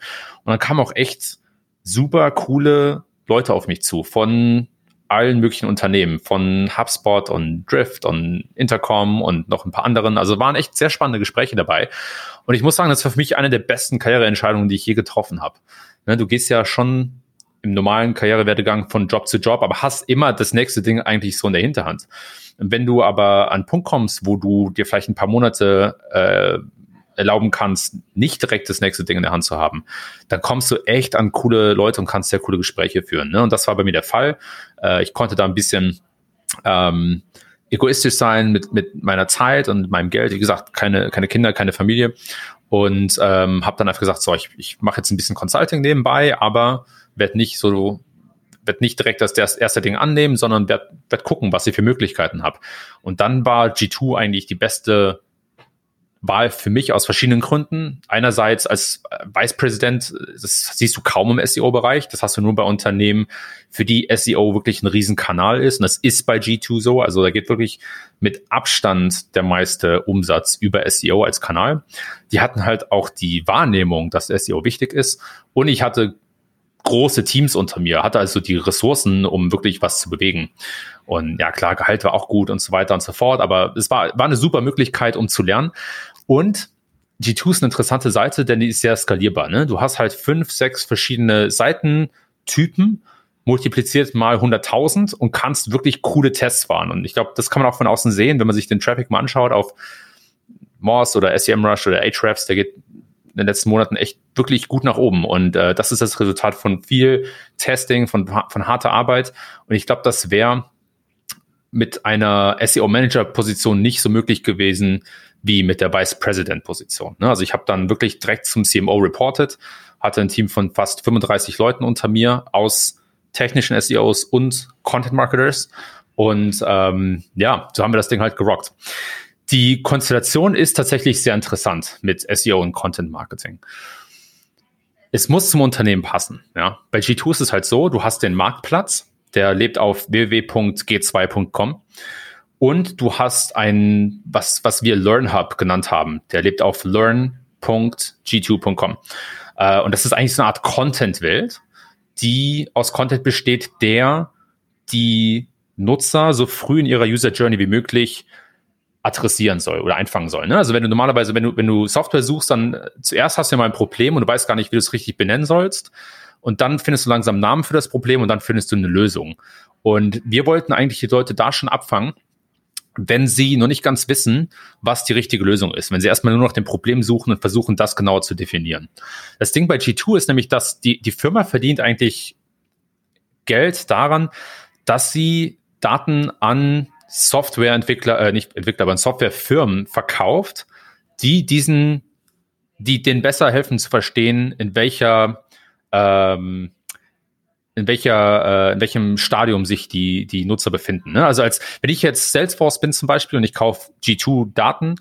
Und dann kamen auch echt super coole Leute auf mich zu von allen möglichen Unternehmen, von HubSpot und Drift und Intercom und noch ein paar anderen. Also waren echt sehr spannende Gespräche dabei. Und ich muss sagen, das war für mich eine der besten Karriereentscheidungen, die ich je getroffen habe. Ne, du gehst ja schon im normalen Karrierewerdegang von Job zu Job, aber hast immer das nächste Ding eigentlich so in der Hinterhand. Wenn du aber an einen Punkt kommst, wo du dir vielleicht ein paar Monate äh, erlauben kannst, nicht direkt das nächste Ding in der Hand zu haben, dann kommst du echt an coole Leute und kannst sehr coole Gespräche führen. Ne? Und das war bei mir der Fall. Äh, ich konnte da ein bisschen ähm, egoistisch sein mit, mit meiner Zeit und meinem Geld. Wie gesagt, keine, keine Kinder, keine Familie. Und ähm, habe dann einfach gesagt, so, ich, ich mache jetzt ein bisschen Consulting nebenbei, aber werde nicht so werde nicht direkt das, das erste Ding annehmen, sondern werde werd gucken, was ich für Möglichkeiten habe. Und dann war G2 eigentlich die beste Wahl für mich aus verschiedenen Gründen. Einerseits als Vice President, das siehst du kaum im SEO-Bereich. Das hast du nur bei Unternehmen, für die SEO wirklich ein Riesenkanal ist. Und das ist bei G2 so. Also da geht wirklich mit Abstand der meiste Umsatz über SEO als Kanal. Die hatten halt auch die Wahrnehmung, dass SEO wichtig ist. Und ich hatte große Teams unter mir, hatte also die Ressourcen, um wirklich was zu bewegen. Und ja, klar, Gehalt war auch gut und so weiter und so fort, aber es war, war eine super Möglichkeit, um zu lernen. Und G2 ist eine interessante Seite, denn die ist sehr skalierbar. Ne? Du hast halt fünf, sechs verschiedene Seitentypen, multipliziert mal 100.000 und kannst wirklich coole Tests fahren. Und ich glaube, das kann man auch von außen sehen, wenn man sich den Traffic mal anschaut auf Moz oder SEMrush oder Ahrefs, der geht in den letzten Monaten echt wirklich gut nach oben. Und äh, das ist das Resultat von viel Testing, von, von harter Arbeit. Und ich glaube, das wäre mit einer SEO-Manager-Position nicht so möglich gewesen wie mit der Vice President-Position. Ne? Also ich habe dann wirklich direkt zum CMO reported, hatte ein Team von fast 35 Leuten unter mir aus technischen SEOs und Content Marketers. Und ähm, ja, so haben wir das Ding halt gerockt. Die Konstellation ist tatsächlich sehr interessant mit SEO und Content Marketing. Es muss zum Unternehmen passen. Ja? Bei G2 ist es halt so, du hast den Marktplatz, der lebt auf www.g2.com und du hast ein, was, was wir Learn Hub genannt haben, der lebt auf learn.g2.com. Äh, und das ist eigentlich so eine Art Content-Welt, die aus Content besteht, der die Nutzer so früh in ihrer User Journey wie möglich adressieren soll oder einfangen soll. Ne? Also wenn du normalerweise, wenn du, wenn du Software suchst, dann äh, zuerst hast du ja mal ein Problem und du weißt gar nicht, wie du es richtig benennen sollst. Und dann findest du langsam einen Namen für das Problem und dann findest du eine Lösung. Und wir wollten eigentlich die Leute da schon abfangen, wenn sie noch nicht ganz wissen, was die richtige Lösung ist. Wenn sie erstmal nur noch den Problem suchen und versuchen, das genauer zu definieren. Das Ding bei G2 ist nämlich, dass die, die Firma verdient eigentlich Geld daran, dass sie Daten an Softwareentwickler, äh, nicht Entwickler, aber Softwarefirmen verkauft, die diesen, die denen besser helfen zu verstehen, in welcher, ähm, in welcher, äh, in welchem Stadium sich die, die Nutzer befinden. Ne? Also als, wenn ich jetzt Salesforce bin zum Beispiel und ich kaufe G2-Daten,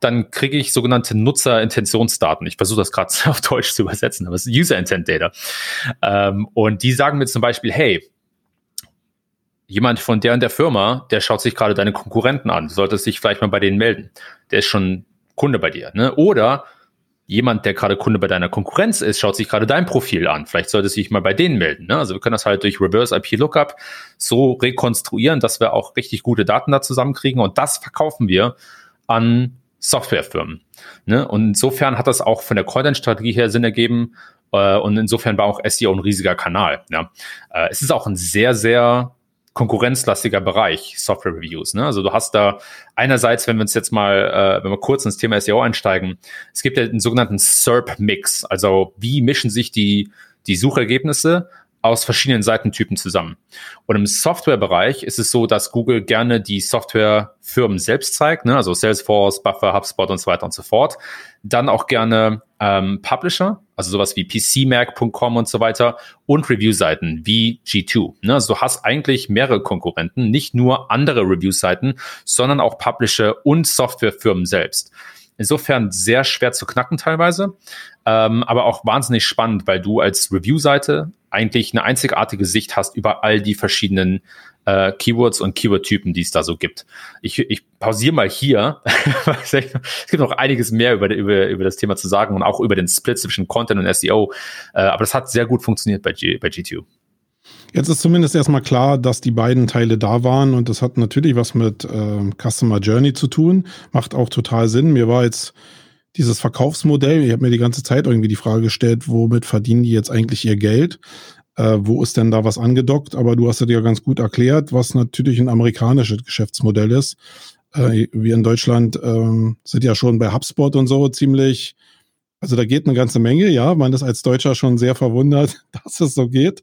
dann kriege ich sogenannte Nutzerintentionsdaten. Ich versuche das gerade auf Deutsch zu übersetzen, aber es ist User Intent Data. Ähm, und die sagen mir zum Beispiel, hey, jemand von der und der Firma, der schaut sich gerade deine Konkurrenten an. Du solltest dich vielleicht mal bei denen melden. Der ist schon Kunde bei dir. Ne? Oder jemand, der gerade Kunde bei deiner Konkurrenz ist, schaut sich gerade dein Profil an. Vielleicht solltest du dich mal bei denen melden. Ne? Also wir können das halt durch Reverse IP Lookup so rekonstruieren, dass wir auch richtig gute Daten da zusammenkriegen und das verkaufen wir an Softwarefirmen. Ne? Und insofern hat das auch von der Content-Strategie her Sinn ergeben. Äh, und insofern war auch SEO ein riesiger Kanal. Ja? Äh, es ist auch ein sehr, sehr konkurrenzlastiger Bereich, Software Reviews. Ne? Also du hast da einerseits, wenn wir uns jetzt mal, äh, wenn wir kurz ins Thema SEO einsteigen, es gibt ja den sogenannten SERP-Mix. Also wie mischen sich die, die Suchergebnisse aus verschiedenen Seitentypen zusammen. Und im Softwarebereich ist es so, dass Google gerne die Softwarefirmen selbst zeigt, ne? also Salesforce, Buffer, HubSpot und so weiter und so fort. Dann auch gerne ähm, Publisher, also sowas wie PCMac.com und so weiter und Review-Seiten wie G2. Ne? Also du hast eigentlich mehrere Konkurrenten, nicht nur andere Review-Seiten, sondern auch Publisher und Softwarefirmen selbst. Insofern sehr schwer zu knacken teilweise, ähm, aber auch wahnsinnig spannend, weil du als Review-Seite eigentlich eine einzigartige Sicht hast über all die verschiedenen äh, Keywords und Keyword-Typen, die es da so gibt. Ich, ich pausiere mal hier. es gibt noch einiges mehr über, über, über das Thema zu sagen und auch über den Split zwischen Content und SEO. Äh, aber das hat sehr gut funktioniert bei, G, bei G2. Jetzt ist zumindest erstmal klar, dass die beiden Teile da waren und das hat natürlich was mit äh, Customer Journey zu tun. Macht auch total Sinn. Mir war jetzt dieses Verkaufsmodell, ich habe mir die ganze Zeit irgendwie die Frage gestellt, womit verdienen die jetzt eigentlich ihr Geld? Äh, wo ist denn da was angedockt? Aber du hast ja ganz gut erklärt, was natürlich ein amerikanisches Geschäftsmodell ist. Äh, wir in Deutschland äh, sind ja schon bei HubSpot und so ziemlich, also da geht eine ganze Menge, ja. Man ist als Deutscher schon sehr verwundert, dass es so geht.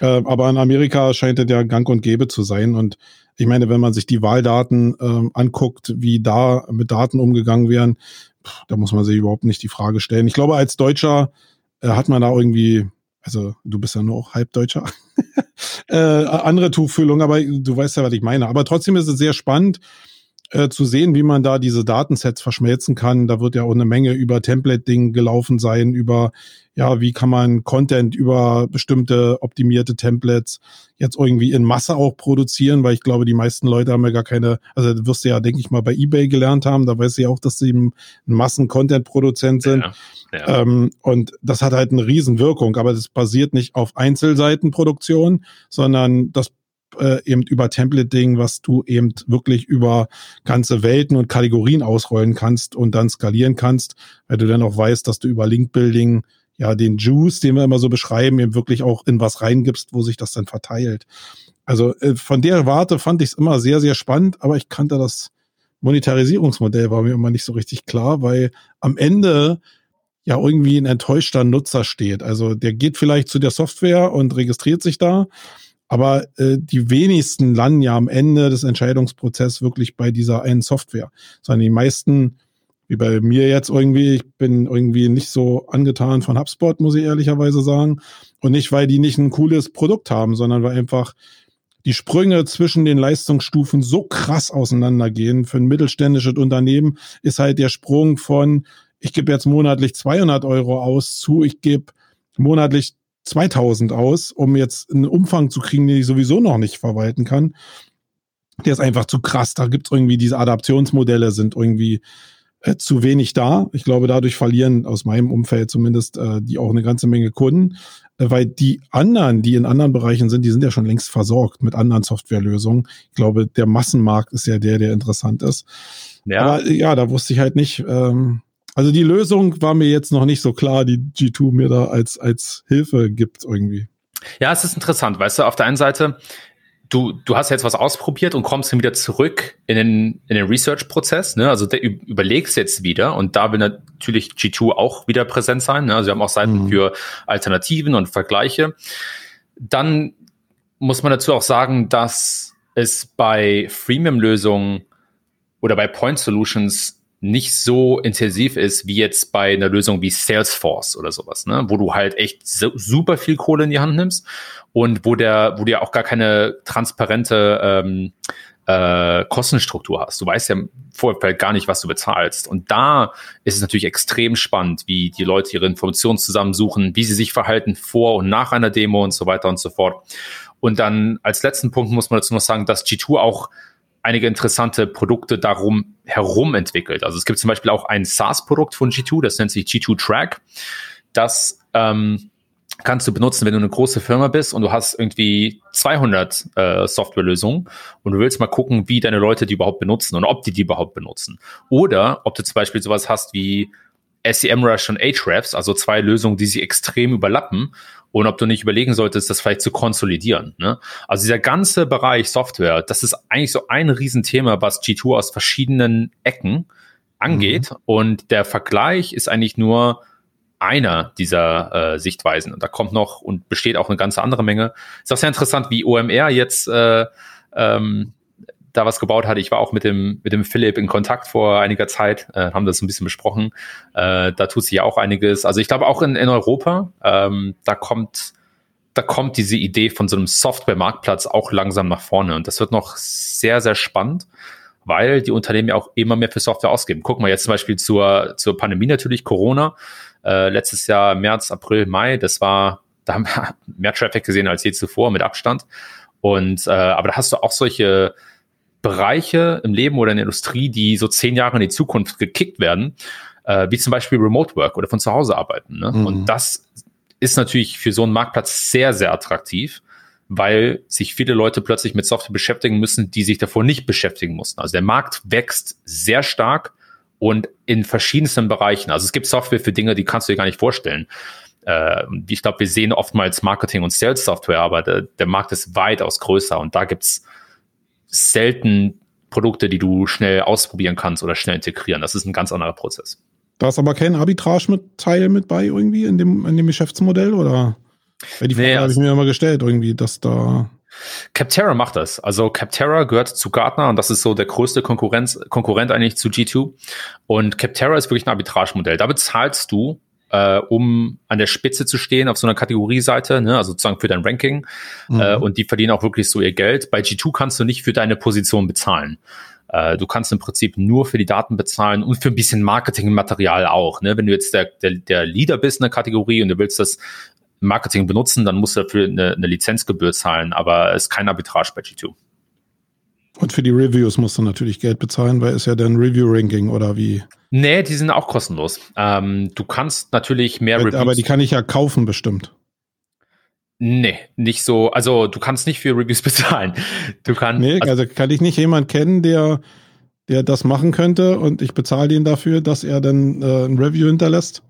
Äh, aber in Amerika scheint es ja gang und gäbe zu sein. Und ich meine, wenn man sich die Wahldaten äh, anguckt, wie da mit Daten umgegangen werden, da muss man sich überhaupt nicht die Frage stellen. Ich glaube, als Deutscher äh, hat man da irgendwie also du bist ja nur auch Halbdeutscher, äh, andere Tuchfühlung, aber du weißt ja, was ich meine. Aber trotzdem ist es sehr spannend äh, zu sehen, wie man da diese Datensets verschmelzen kann. Da wird ja auch eine Menge über Template-Ding gelaufen sein, über ja, wie kann man Content über bestimmte optimierte Templates jetzt irgendwie in Masse auch produzieren, weil ich glaube, die meisten Leute haben ja gar keine, also wirst du ja, denke ich mal, bei eBay gelernt haben, da weißt du ja auch, dass sie ein Massen-Content-Produzent sind. Ja, ja. Ähm, und das hat halt eine Riesenwirkung, aber das basiert nicht auf Einzelseitenproduktion, sondern das äh, eben über Templating, was du eben wirklich über ganze Welten und Kategorien ausrollen kannst und dann skalieren kannst, weil du dann auch weißt, dass du über Linkbuilding ja, den Juice, den wir immer so beschreiben, eben wirklich auch in was reingibst, wo sich das dann verteilt. Also äh, von der Warte fand ich es immer sehr, sehr spannend, aber ich kannte das Monetarisierungsmodell, war mir immer nicht so richtig klar, weil am Ende ja irgendwie ein enttäuschter Nutzer steht. Also der geht vielleicht zu der Software und registriert sich da, aber äh, die wenigsten landen ja am Ende des Entscheidungsprozesses wirklich bei dieser einen Software, sondern die meisten wie bei mir jetzt irgendwie. Ich bin irgendwie nicht so angetan von HubSpot, muss ich ehrlicherweise sagen. Und nicht, weil die nicht ein cooles Produkt haben, sondern weil einfach die Sprünge zwischen den Leistungsstufen so krass auseinandergehen. Für ein mittelständisches Unternehmen ist halt der Sprung von, ich gebe jetzt monatlich 200 Euro aus zu, ich gebe monatlich 2000 aus, um jetzt einen Umfang zu kriegen, den ich sowieso noch nicht verwalten kann. Der ist einfach zu krass. Da gibt's irgendwie diese Adaptionsmodelle sind irgendwie äh, zu wenig da. Ich glaube, dadurch verlieren aus meinem Umfeld zumindest äh, die auch eine ganze Menge Kunden, äh, weil die anderen, die in anderen Bereichen sind, die sind ja schon längst versorgt mit anderen Softwarelösungen. Ich glaube, der Massenmarkt ist ja der, der interessant ist. Ja. Aber ja, da wusste ich halt nicht. Ähm, also die Lösung war mir jetzt noch nicht so klar, die G2 mir da als als Hilfe gibt irgendwie. Ja, es ist interessant, weißt du, auf der einen Seite du, du hast jetzt was ausprobiert und kommst dann wieder zurück in den, in den Research-Prozess. Ne? Also der, überlegst jetzt wieder und da will natürlich G2 auch wieder präsent sein. Ne? Also sie haben auch Seiten mhm. für Alternativen und Vergleiche. Dann muss man dazu auch sagen, dass es bei Freemium-Lösungen oder bei Point Solutions nicht so intensiv ist wie jetzt bei einer Lösung wie Salesforce oder sowas, ne? wo du halt echt so, super viel Kohle in die Hand nimmst und wo der, wo du ja auch gar keine transparente ähm, äh, Kostenstruktur hast. Du weißt ja vorher gar nicht, was du bezahlst. Und da ist es natürlich extrem spannend, wie die Leute ihre Informationen zusammensuchen, wie sie sich verhalten vor und nach einer Demo und so weiter und so fort. Und dann als letzten Punkt muss man dazu noch sagen, dass G2 auch einige interessante Produkte darum herum entwickelt. Also es gibt zum Beispiel auch ein SaaS-Produkt von G2, das nennt sich G2 Track. Das ähm, kannst du benutzen, wenn du eine große Firma bist und du hast irgendwie 200 äh, Softwarelösungen und du willst mal gucken, wie deine Leute die überhaupt benutzen und ob die die überhaupt benutzen. Oder ob du zum Beispiel sowas hast wie SEMrush und Ahrefs, also zwei Lösungen, die sich extrem überlappen und ob du nicht überlegen solltest, das vielleicht zu konsolidieren. Ne? Also dieser ganze Bereich Software, das ist eigentlich so ein Riesenthema, was G2 aus verschiedenen Ecken angeht mhm. und der Vergleich ist eigentlich nur einer dieser äh, Sichtweisen und da kommt noch und besteht auch eine ganze andere Menge. Ist auch sehr interessant, wie OMR jetzt äh, ähm, da was gebaut hatte. Ich war auch mit dem, mit dem Philipp in Kontakt vor einiger Zeit, äh, haben das ein bisschen besprochen. Äh, da tut sich ja auch einiges. Also ich glaube auch in, in Europa, ähm, da kommt, da kommt diese Idee von so einem Software-Marktplatz auch langsam nach vorne. Und das wird noch sehr, sehr spannend, weil die Unternehmen ja auch immer mehr für Software ausgeben. Guck mal jetzt zum Beispiel zur, zur Pandemie natürlich, Corona. Äh, letztes Jahr März, April, Mai, das war, da haben wir mehr Traffic gesehen als je zuvor mit Abstand. Und äh, aber da hast du auch solche Bereiche im Leben oder in der Industrie, die so zehn Jahre in die Zukunft gekickt werden, äh, wie zum Beispiel Remote Work oder von zu Hause arbeiten. Ne? Mhm. Und das ist natürlich für so einen Marktplatz sehr, sehr attraktiv weil sich viele Leute plötzlich mit Software beschäftigen müssen, die sich davor nicht beschäftigen mussten. Also der Markt wächst sehr stark und in verschiedensten Bereichen. Also es gibt Software für Dinge, die kannst du dir gar nicht vorstellen. Äh, ich glaube, wir sehen oftmals Marketing- und Sales-Software, aber der, der, Markt ist weitaus größer und da gibt's selten Produkte, die du schnell ausprobieren kannst oder schnell integrieren. Das ist ein ganz anderer Prozess. Da ist aber kein Arbitrage-Teil mit bei irgendwie in dem, in dem Geschäftsmodell, oder? Weil die Frage nee, habe ich mir immer gestellt, irgendwie, dass da. Capterra macht das. Also Capterra gehört zu Gartner und das ist so der größte Konkurrenz, Konkurrent eigentlich zu G2. Und Capterra ist wirklich ein Arbitragemodell. Da bezahlst du, äh, um an der Spitze zu stehen auf so einer Kategorieseite, ne, also sozusagen für dein Ranking. Mhm. Äh, und die verdienen auch wirklich so ihr Geld. Bei G2 kannst du nicht für deine Position bezahlen. Äh, du kannst im Prinzip nur für die Daten bezahlen und für ein bisschen Marketingmaterial auch. Ne? Wenn du jetzt der, der, der Leader bist in der Kategorie und du willst das Marketing benutzen, dann musst du dafür eine, eine Lizenzgebühr zahlen, aber es ist kein Arbitrage bei G2. Und für die Reviews musst du natürlich Geld bezahlen, weil es ja dann Review-Ranking oder wie? Nee, die sind auch kostenlos. Ähm, du kannst natürlich mehr aber, Reviews. Aber die kann ich ja kaufen, bestimmt. Nee, nicht so. Also du kannst nicht für Reviews bezahlen. Du kannst. Nee, also, also kann ich nicht jemanden kennen, der, der das machen könnte und ich bezahle ihn dafür, dass er dann äh, ein Review hinterlässt?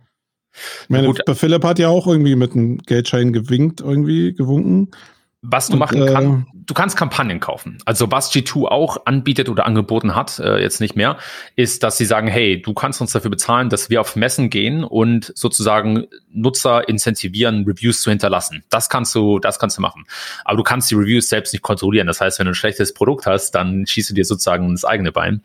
Ich meine. Philipp hat ja auch irgendwie mit einem Geldschein gewinkt, irgendwie gewunken. Was du und, machen kannst, äh, du kannst Kampagnen kaufen. Also was G2 auch anbietet oder angeboten hat, äh, jetzt nicht mehr, ist, dass sie sagen, hey, du kannst uns dafür bezahlen, dass wir auf Messen gehen und sozusagen Nutzer incentivieren, Reviews zu hinterlassen. Das kannst du, das kannst du machen. Aber du kannst die Reviews selbst nicht kontrollieren. Das heißt, wenn du ein schlechtes Produkt hast, dann schießt du dir sozusagen ins eigene Bein.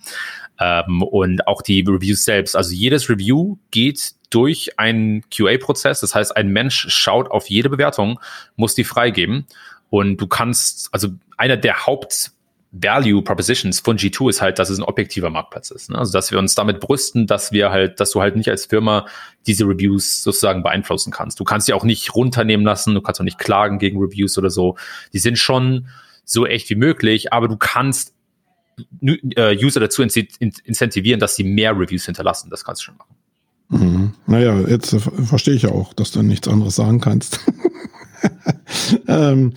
Ähm, und auch die Reviews selbst. Also jedes Review geht durch einen QA-Prozess. Das heißt, ein Mensch schaut auf jede Bewertung, muss die freigeben. Und du kannst, also einer der Haupt Value Propositions von G2 ist halt, dass es ein objektiver Marktplatz ist. Ne? Also, dass wir uns damit brüsten, dass wir halt, dass du halt nicht als Firma diese Reviews sozusagen beeinflussen kannst. Du kannst sie auch nicht runternehmen lassen, du kannst auch nicht klagen gegen Reviews oder so. Die sind schon so echt wie möglich, aber du kannst User dazu incentivieren, dass sie mehr Reviews hinterlassen. Das kannst du schon machen. Mhm. Naja, jetzt äh, verstehe ich ja auch, dass du nichts anderes sagen kannst. ähm,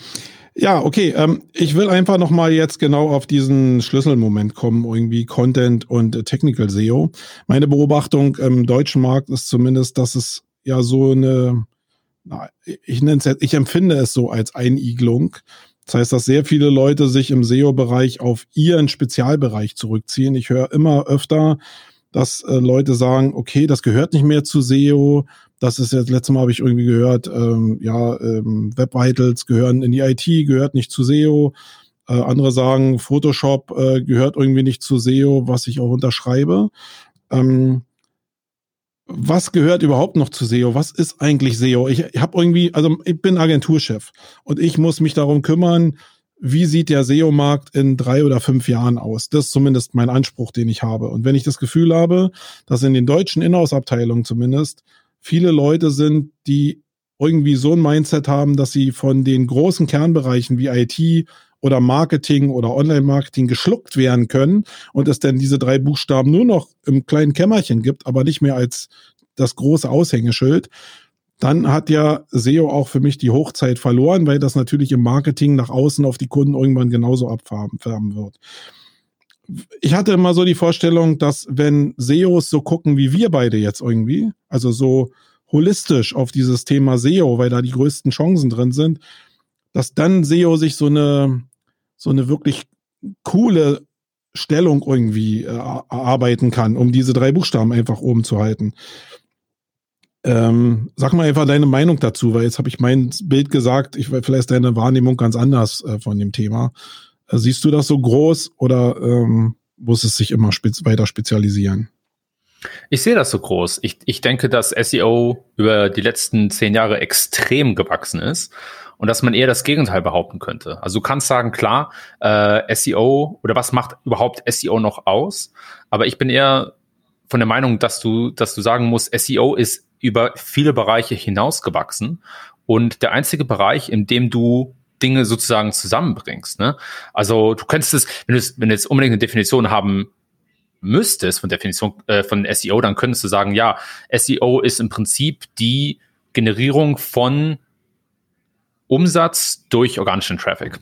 ja, okay. Ähm, ich will einfach noch mal jetzt genau auf diesen Schlüsselmoment kommen, irgendwie Content und äh, Technical SEO. Meine Beobachtung im deutschen Markt ist zumindest, dass es ja so eine, na, ich jetzt, ich empfinde es so als Einigelung. Das heißt, dass sehr viele Leute sich im SEO-Bereich auf ihren Spezialbereich zurückziehen. Ich höre immer öfter, dass äh, Leute sagen, okay, das gehört nicht mehr zu SEO. Das ist jetzt, letztes Mal habe ich irgendwie gehört, ähm, ja, ähm, Web Vitals gehören in die IT, gehört nicht zu SEO. Äh, andere sagen, Photoshop äh, gehört irgendwie nicht zu SEO, was ich auch unterschreibe. Ähm, was gehört überhaupt noch zu SEO? Was ist eigentlich SEO? Ich, habe irgendwie, also ich bin Agenturchef und ich muss mich darum kümmern, wie sieht der SEO-Markt in drei oder fünf Jahren aus? Das ist zumindest mein Anspruch, den ich habe. Und wenn ich das Gefühl habe, dass in den deutschen Inhouse-Abteilungen zumindest viele Leute sind, die irgendwie so ein Mindset haben, dass sie von den großen Kernbereichen wie IT oder Marketing oder Online-Marketing geschluckt werden können und es denn diese drei Buchstaben nur noch im kleinen Kämmerchen gibt, aber nicht mehr als das große Aushängeschild, dann hat ja SEO auch für mich die Hochzeit verloren, weil das natürlich im Marketing nach außen auf die Kunden irgendwann genauso abfärben wird. Ich hatte immer so die Vorstellung, dass wenn SEOs so gucken wie wir beide jetzt irgendwie, also so holistisch auf dieses Thema SEO, weil da die größten Chancen drin sind, dass dann SEO sich so eine, so eine wirklich coole Stellung irgendwie äh, erarbeiten kann, um diese drei Buchstaben einfach oben zu halten. Ähm, sag mal einfach deine Meinung dazu, weil jetzt habe ich mein Bild gesagt, ich vielleicht ist deine Wahrnehmung ganz anders äh, von dem Thema. Äh, siehst du das so groß oder ähm, muss es sich immer spez weiter spezialisieren? Ich sehe das so groß. Ich, ich denke, dass SEO über die letzten zehn Jahre extrem gewachsen ist und dass man eher das Gegenteil behaupten könnte. Also du kannst sagen, klar, äh, SEO oder was macht überhaupt SEO noch aus? Aber ich bin eher von der Meinung, dass du, dass du sagen musst, SEO ist über viele Bereiche hinausgewachsen und der einzige Bereich, in dem du Dinge sozusagen zusammenbringst. Ne? Also du könntest es, wenn du, wenn du jetzt unbedingt eine Definition haben müsstest von Definition äh, von SEO, dann könntest du sagen, ja, SEO ist im Prinzip die Generierung von Umsatz durch organischen Traffic.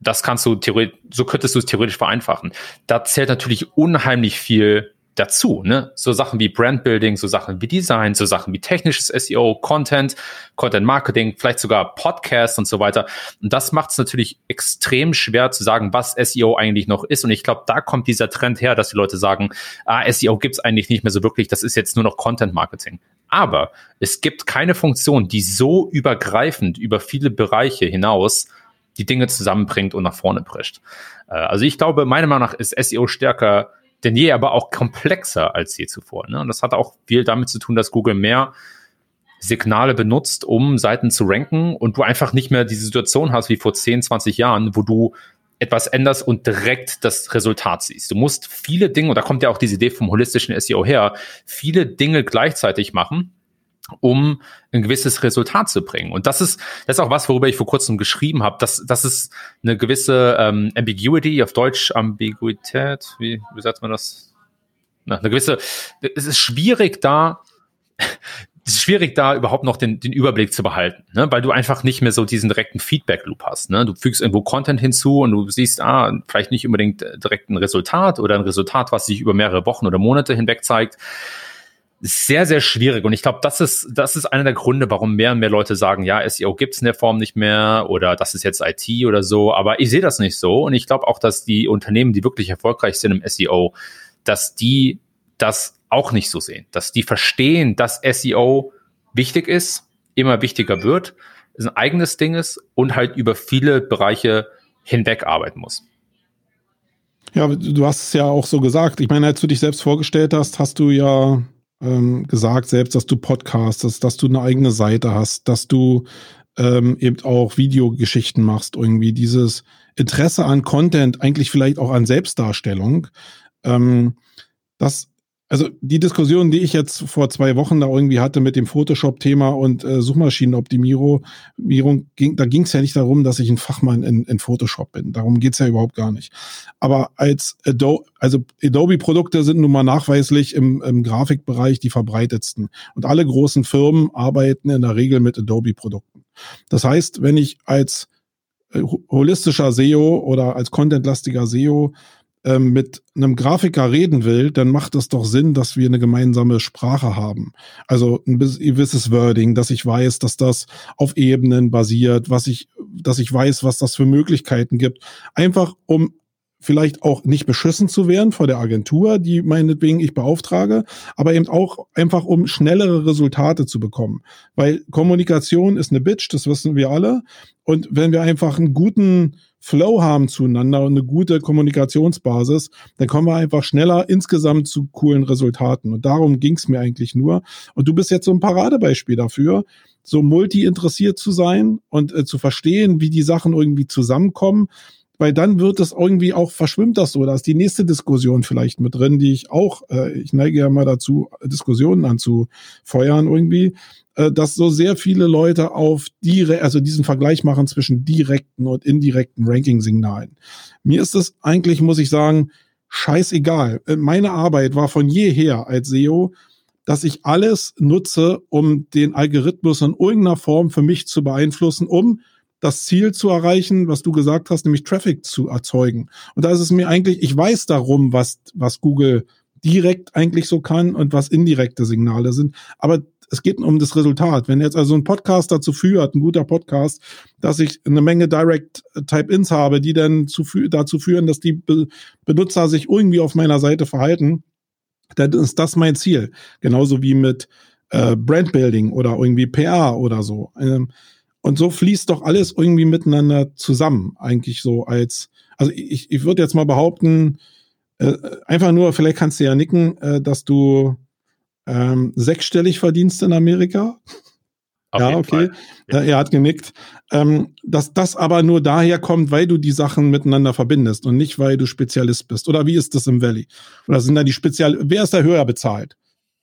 Das kannst du theoretisch, so könntest du es theoretisch vereinfachen. Da zählt natürlich unheimlich viel dazu. Ne? So Sachen wie Brandbuilding, so Sachen wie Design, so Sachen wie technisches SEO, Content, Content Marketing, vielleicht sogar Podcasts und so weiter. Und das macht es natürlich extrem schwer zu sagen, was SEO eigentlich noch ist. Und ich glaube, da kommt dieser Trend her, dass die Leute sagen, ah, SEO gibt's eigentlich nicht mehr so wirklich, das ist jetzt nur noch Content Marketing. Aber es gibt keine Funktion, die so übergreifend über viele Bereiche hinaus die Dinge zusammenbringt und nach vorne prescht. Äh, also ich glaube, meiner Meinung nach ist SEO stärker denn je, aber auch komplexer als je zuvor. Ne? Und das hat auch viel damit zu tun, dass Google mehr Signale benutzt, um Seiten zu ranken und du einfach nicht mehr diese Situation hast wie vor 10, 20 Jahren, wo du etwas änderst und direkt das Resultat siehst. Du musst viele Dinge, und da kommt ja auch diese Idee vom holistischen SEO her, viele Dinge gleichzeitig machen, um ein gewisses Resultat zu bringen. Und das ist, das ist auch was, worüber ich vor kurzem geschrieben habe. Das, das ist eine gewisse ähm, Ambiguity, auf Deutsch Ambiguität, wie, wie sagt man das? Na, eine gewisse, es ist schwierig da, es ist schwierig da überhaupt noch den, den Überblick zu behalten, ne? weil du einfach nicht mehr so diesen direkten Feedback-Loop hast. Ne? Du fügst irgendwo Content hinzu und du siehst, ah, vielleicht nicht unbedingt direkt ein Resultat oder ein Resultat, was sich über mehrere Wochen oder Monate hinweg zeigt sehr, sehr schwierig. Und ich glaube, das ist, das ist einer der Gründe, warum mehr und mehr Leute sagen, ja, SEO gibt's in der Form nicht mehr oder das ist jetzt IT oder so. Aber ich sehe das nicht so. Und ich glaube auch, dass die Unternehmen, die wirklich erfolgreich sind im SEO, dass die das auch nicht so sehen. Dass die verstehen, dass SEO wichtig ist, immer wichtiger wird, ein eigenes Ding ist und halt über viele Bereiche hinweg arbeiten muss. Ja, du hast es ja auch so gesagt. Ich meine, als du dich selbst vorgestellt hast, hast du ja ähm, gesagt selbst, dass du podcastest, dass du eine eigene Seite hast, dass du ähm, eben auch Videogeschichten machst, irgendwie dieses Interesse an Content, eigentlich vielleicht auch an Selbstdarstellung. Ähm, das also die Diskussion, die ich jetzt vor zwei Wochen da irgendwie hatte mit dem Photoshop-Thema und äh, Suchmaschinenoptimierung, ging, da ging es ja nicht darum, dass ich ein Fachmann in, in Photoshop bin. Darum geht's ja überhaupt gar nicht. Aber als Adobe, also Adobe-Produkte sind nun mal nachweislich im, im Grafikbereich die verbreitetsten. Und alle großen Firmen arbeiten in der Regel mit Adobe-Produkten. Das heißt, wenn ich als äh, holistischer SEO oder als contentlastiger SEO ähm, mit einem Grafiker reden will, dann macht es doch Sinn, dass wir eine gemeinsame Sprache haben. Also ein gewisses Wording, dass ich weiß, dass das auf Ebenen basiert, was ich, dass ich weiß, was das für Möglichkeiten gibt. Einfach um vielleicht auch nicht beschissen zu werden vor der Agentur, die meinetwegen ich beauftrage, aber eben auch einfach um schnellere Resultate zu bekommen. Weil Kommunikation ist eine Bitch, das wissen wir alle. Und wenn wir einfach einen guten Flow haben zueinander und eine gute Kommunikationsbasis, dann kommen wir einfach schneller insgesamt zu coolen Resultaten. Und darum ging es mir eigentlich nur. Und du bist jetzt so ein Paradebeispiel dafür, so multi-interessiert zu sein und äh, zu verstehen, wie die Sachen irgendwie zusammenkommen. Weil dann wird es irgendwie auch, verschwimmt das so. Da ist die nächste Diskussion vielleicht mit drin, die ich auch, äh, ich neige ja mal dazu, Diskussionen anzufeuern irgendwie äh, dass so sehr viele Leute auf die, also diesen Vergleich machen zwischen direkten und indirekten Ranking-Signalen. Mir ist es eigentlich, muss ich sagen, scheißegal. Äh, meine Arbeit war von jeher als SEO, dass ich alles nutze, um den Algorithmus in irgendeiner Form für mich zu beeinflussen, um das Ziel zu erreichen, was du gesagt hast, nämlich Traffic zu erzeugen. Und da ist es mir eigentlich, ich weiß darum, was, was Google direkt eigentlich so kann und was indirekte Signale sind. Aber es geht um das Resultat. Wenn jetzt also ein Podcast dazu führt, ein guter Podcast, dass ich eine Menge Direct Type-Ins habe, die dann zu, dazu führen, dass die Be Benutzer sich irgendwie auf meiner Seite verhalten, dann ist das mein Ziel. Genauso wie mit äh, Brandbuilding oder irgendwie PR oder so. Ähm, und so fließt doch alles irgendwie miteinander zusammen, eigentlich so als, also ich, ich würde jetzt mal behaupten, äh, einfach nur, vielleicht kannst du ja nicken, äh, dass du ähm, sechsstellig verdienst in Amerika? ja, okay. Ja. Er hat genickt. Ähm, dass das aber nur daher kommt, weil du die Sachen miteinander verbindest und nicht, weil du Spezialist bist. Oder wie ist das im Valley? Oder sind da die Spezial... Wer ist da höher bezahlt?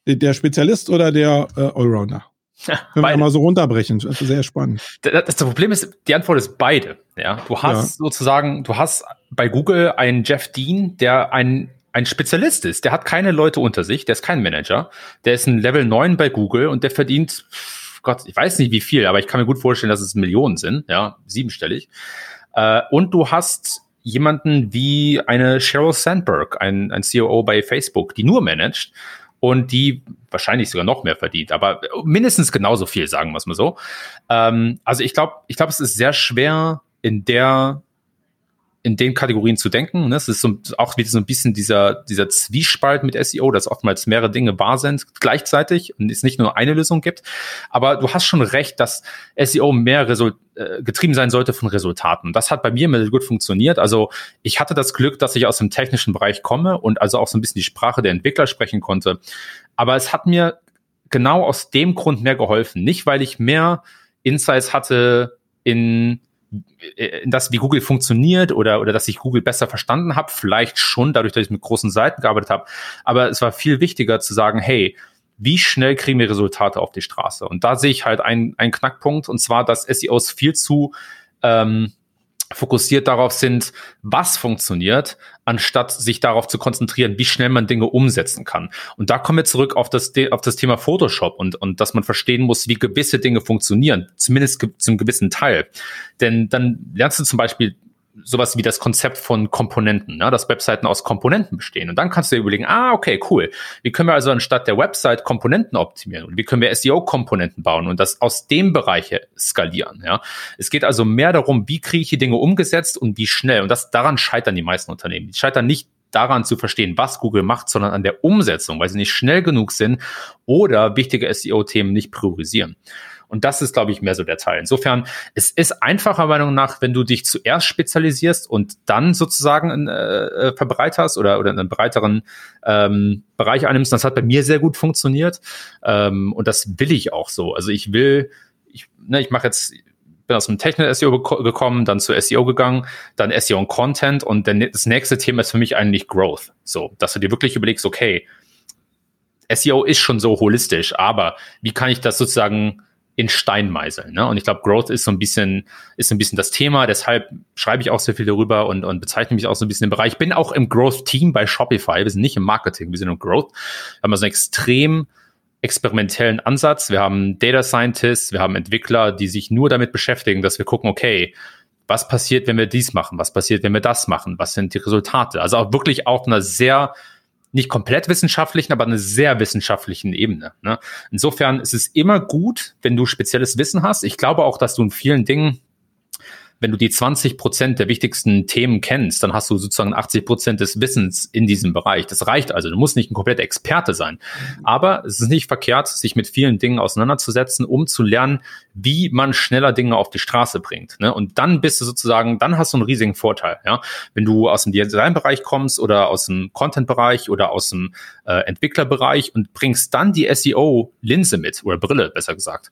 Der Spezialist oder der äh, Allrounder? Können wir mal so runterbrechen. Das ist sehr spannend. Das, das, Problem ist, die Antwort ist beide. Ja, du hast ja. sozusagen, du hast bei Google einen Jeff Dean, der ein ein Spezialist ist. Der hat keine Leute unter sich, der ist kein Manager. Der ist ein Level 9 bei Google und der verdient, Gott, ich weiß nicht wie viel, aber ich kann mir gut vorstellen, dass es Millionen sind, ja, siebenstellig. Äh, und du hast jemanden wie eine Sheryl Sandberg, ein, ein COO bei Facebook, die nur managt und die wahrscheinlich sogar noch mehr verdient, aber mindestens genauso viel, sagen wir es mal so. Ähm, also ich glaube, ich glaube, es ist sehr schwer in der in den Kategorien zu denken. Ne? Es ist so, auch wieder so ein bisschen dieser, dieser Zwiespalt mit SEO, dass oftmals mehrere Dinge wahr sind gleichzeitig und es nicht nur eine Lösung gibt. Aber du hast schon recht, dass SEO mehr Result äh, getrieben sein sollte von Resultaten. Das hat bei mir immer gut funktioniert. Also ich hatte das Glück, dass ich aus dem technischen Bereich komme und also auch so ein bisschen die Sprache der Entwickler sprechen konnte. Aber es hat mir genau aus dem Grund mehr geholfen. Nicht, weil ich mehr Insights hatte in äh, das, wie Google funktioniert oder, oder dass ich Google besser verstanden habe, vielleicht schon dadurch, dass ich mit großen Seiten gearbeitet habe. Aber es war viel wichtiger zu sagen, hey, wie schnell kriegen wir Resultate auf die Straße? Und da sehe ich halt einen, einen Knackpunkt, und zwar, dass SEOs viel zu ähm, fokussiert darauf sind, was funktioniert, anstatt sich darauf zu konzentrieren, wie schnell man Dinge umsetzen kann. Und da kommen wir zurück auf das, auf das Thema Photoshop und, und dass man verstehen muss, wie gewisse Dinge funktionieren, zumindest zum gewissen Teil. Denn dann lernst du zum Beispiel sowas wie das Konzept von Komponenten, ne? dass Webseiten aus Komponenten bestehen. Und dann kannst du dir überlegen, ah, okay, cool. Wie können wir also anstatt der Website Komponenten optimieren? Und wie können wir SEO-Komponenten bauen und das aus dem Bereich skalieren? Ja? Es geht also mehr darum, wie kriege ich die Dinge umgesetzt und wie schnell. Und das daran scheitern die meisten Unternehmen. Die scheitern nicht daran zu verstehen, was Google macht, sondern an der Umsetzung, weil sie nicht schnell genug sind oder wichtige SEO-Themen nicht priorisieren. Und das ist, glaube ich, mehr so der Teil. Insofern, es ist einfacher Meinung nach, wenn du dich zuerst spezialisierst und dann sozusagen äh, äh, verbreiterst oder, oder einen breiteren ähm, Bereich annimmst. Das hat bei mir sehr gut funktioniert. Ähm, und das will ich auch so. Also ich will, ich, ne, ich mache jetzt bin aus dem Technical SEO gekommen, dann zu SEO gegangen, dann SEO und Content und dann das nächste Thema ist für mich eigentlich Growth. So, dass du dir wirklich überlegst, okay, SEO ist schon so holistisch, aber wie kann ich das sozusagen in Stein meißeln. Ne? Und ich glaube, Growth ist so ein bisschen, ist ein bisschen das Thema. Deshalb schreibe ich auch sehr viel darüber und, und bezeichne mich auch so ein bisschen im Bereich. Ich bin auch im Growth-Team bei Shopify. Wir sind nicht im Marketing, wir sind im Growth. Wir haben also einen extrem experimentellen Ansatz. Wir haben Data Scientists, wir haben Entwickler, die sich nur damit beschäftigen, dass wir gucken, okay, was passiert, wenn wir dies machen? Was passiert, wenn wir das machen? Was sind die Resultate? Also auch wirklich auf einer sehr nicht komplett wissenschaftlichen, aber einer sehr wissenschaftlichen Ebene. Ne? Insofern ist es immer gut, wenn du spezielles Wissen hast. Ich glaube auch, dass du in vielen Dingen wenn du die 20 Prozent der wichtigsten Themen kennst, dann hast du sozusagen 80 Prozent des Wissens in diesem Bereich. Das reicht also. Du musst nicht ein kompletter Experte sein. Aber es ist nicht verkehrt, sich mit vielen Dingen auseinanderzusetzen, um zu lernen, wie man schneller Dinge auf die Straße bringt. Ne? Und dann bist du sozusagen, dann hast du einen riesigen Vorteil. Ja? Wenn du aus dem Designbereich kommst oder aus dem Content-Bereich oder aus dem äh, Entwicklerbereich und bringst dann die SEO-Linse mit oder Brille, besser gesagt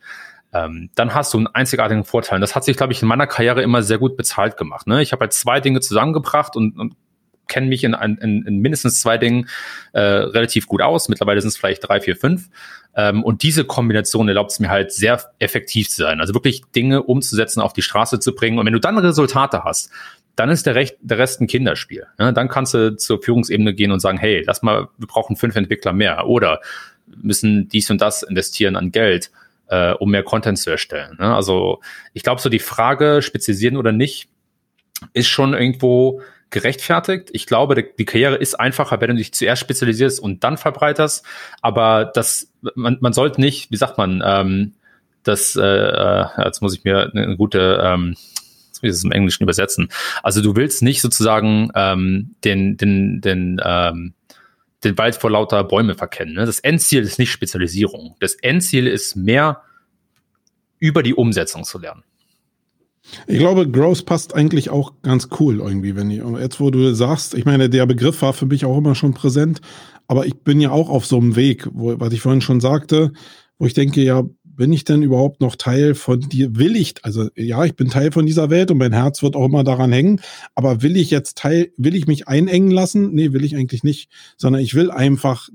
ähm, dann hast du einen einzigartigen Vorteil. Und das hat sich, glaube ich, in meiner Karriere immer sehr gut bezahlt gemacht. Ne? Ich habe halt zwei Dinge zusammengebracht und, und kenne mich in, in, in mindestens zwei Dingen äh, relativ gut aus. Mittlerweile sind es vielleicht drei, vier, fünf. Ähm, und diese Kombination erlaubt es mir halt sehr effektiv zu sein. Also wirklich Dinge umzusetzen, auf die Straße zu bringen. Und wenn du dann Resultate hast, dann ist der, Recht, der Rest ein Kinderspiel. Ja, dann kannst du zur Führungsebene gehen und sagen, hey, lass mal, wir brauchen fünf Entwickler mehr oder müssen dies und das investieren an Geld äh, um mehr Content zu erstellen. Ne? Also ich glaube, so die Frage, spezialisieren oder nicht, ist schon irgendwo gerechtfertigt. Ich glaube, die, Karriere ist einfacher, wenn du dich zuerst spezialisierst und dann verbreiterst. Aber das, man, man sollte nicht, wie sagt man, ähm, das, äh, äh jetzt muss ich mir eine, gute, ähm, muss ich das im Englischen übersetzen. Also du willst nicht sozusagen ähm, den, den, den, ähm, den Wald vor lauter Bäume verkennen. Ne? Das Endziel ist nicht Spezialisierung. Das Endziel ist mehr über die Umsetzung zu lernen. Ich glaube, Growth passt eigentlich auch ganz cool irgendwie, wenn ich, jetzt wo du sagst, ich meine, der Begriff war für mich auch immer schon präsent, aber ich bin ja auch auf so einem Weg, wo, was ich vorhin schon sagte, wo ich denke, ja, bin ich denn überhaupt noch Teil von dir? Will ich, also ja, ich bin Teil von dieser Welt und mein Herz wird auch immer daran hängen, aber will ich jetzt Teil, will ich mich einengen lassen? Nee, will ich eigentlich nicht, sondern ich will einfach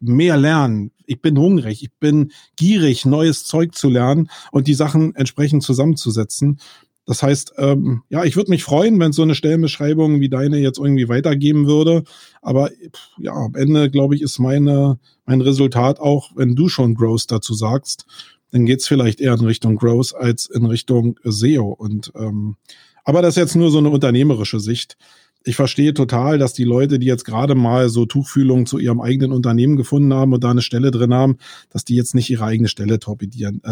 mehr lernen. Ich bin hungrig, ich bin gierig, neues Zeug zu lernen und die Sachen entsprechend zusammenzusetzen. Das heißt, ähm, ja, ich würde mich freuen, wenn so eine Stellenbeschreibung wie deine jetzt irgendwie weitergeben würde. Aber ja, am Ende, glaube ich, ist meine, mein Resultat auch, wenn du schon Growth dazu sagst, dann geht's vielleicht eher in Richtung Growth als in Richtung SEO. Und ähm, aber das ist jetzt nur so eine unternehmerische Sicht. Ich verstehe total, dass die Leute, die jetzt gerade mal so Tuchfühlung zu ihrem eigenen Unternehmen gefunden haben und da eine Stelle drin haben, dass die jetzt nicht ihre eigene Stelle torpedieren.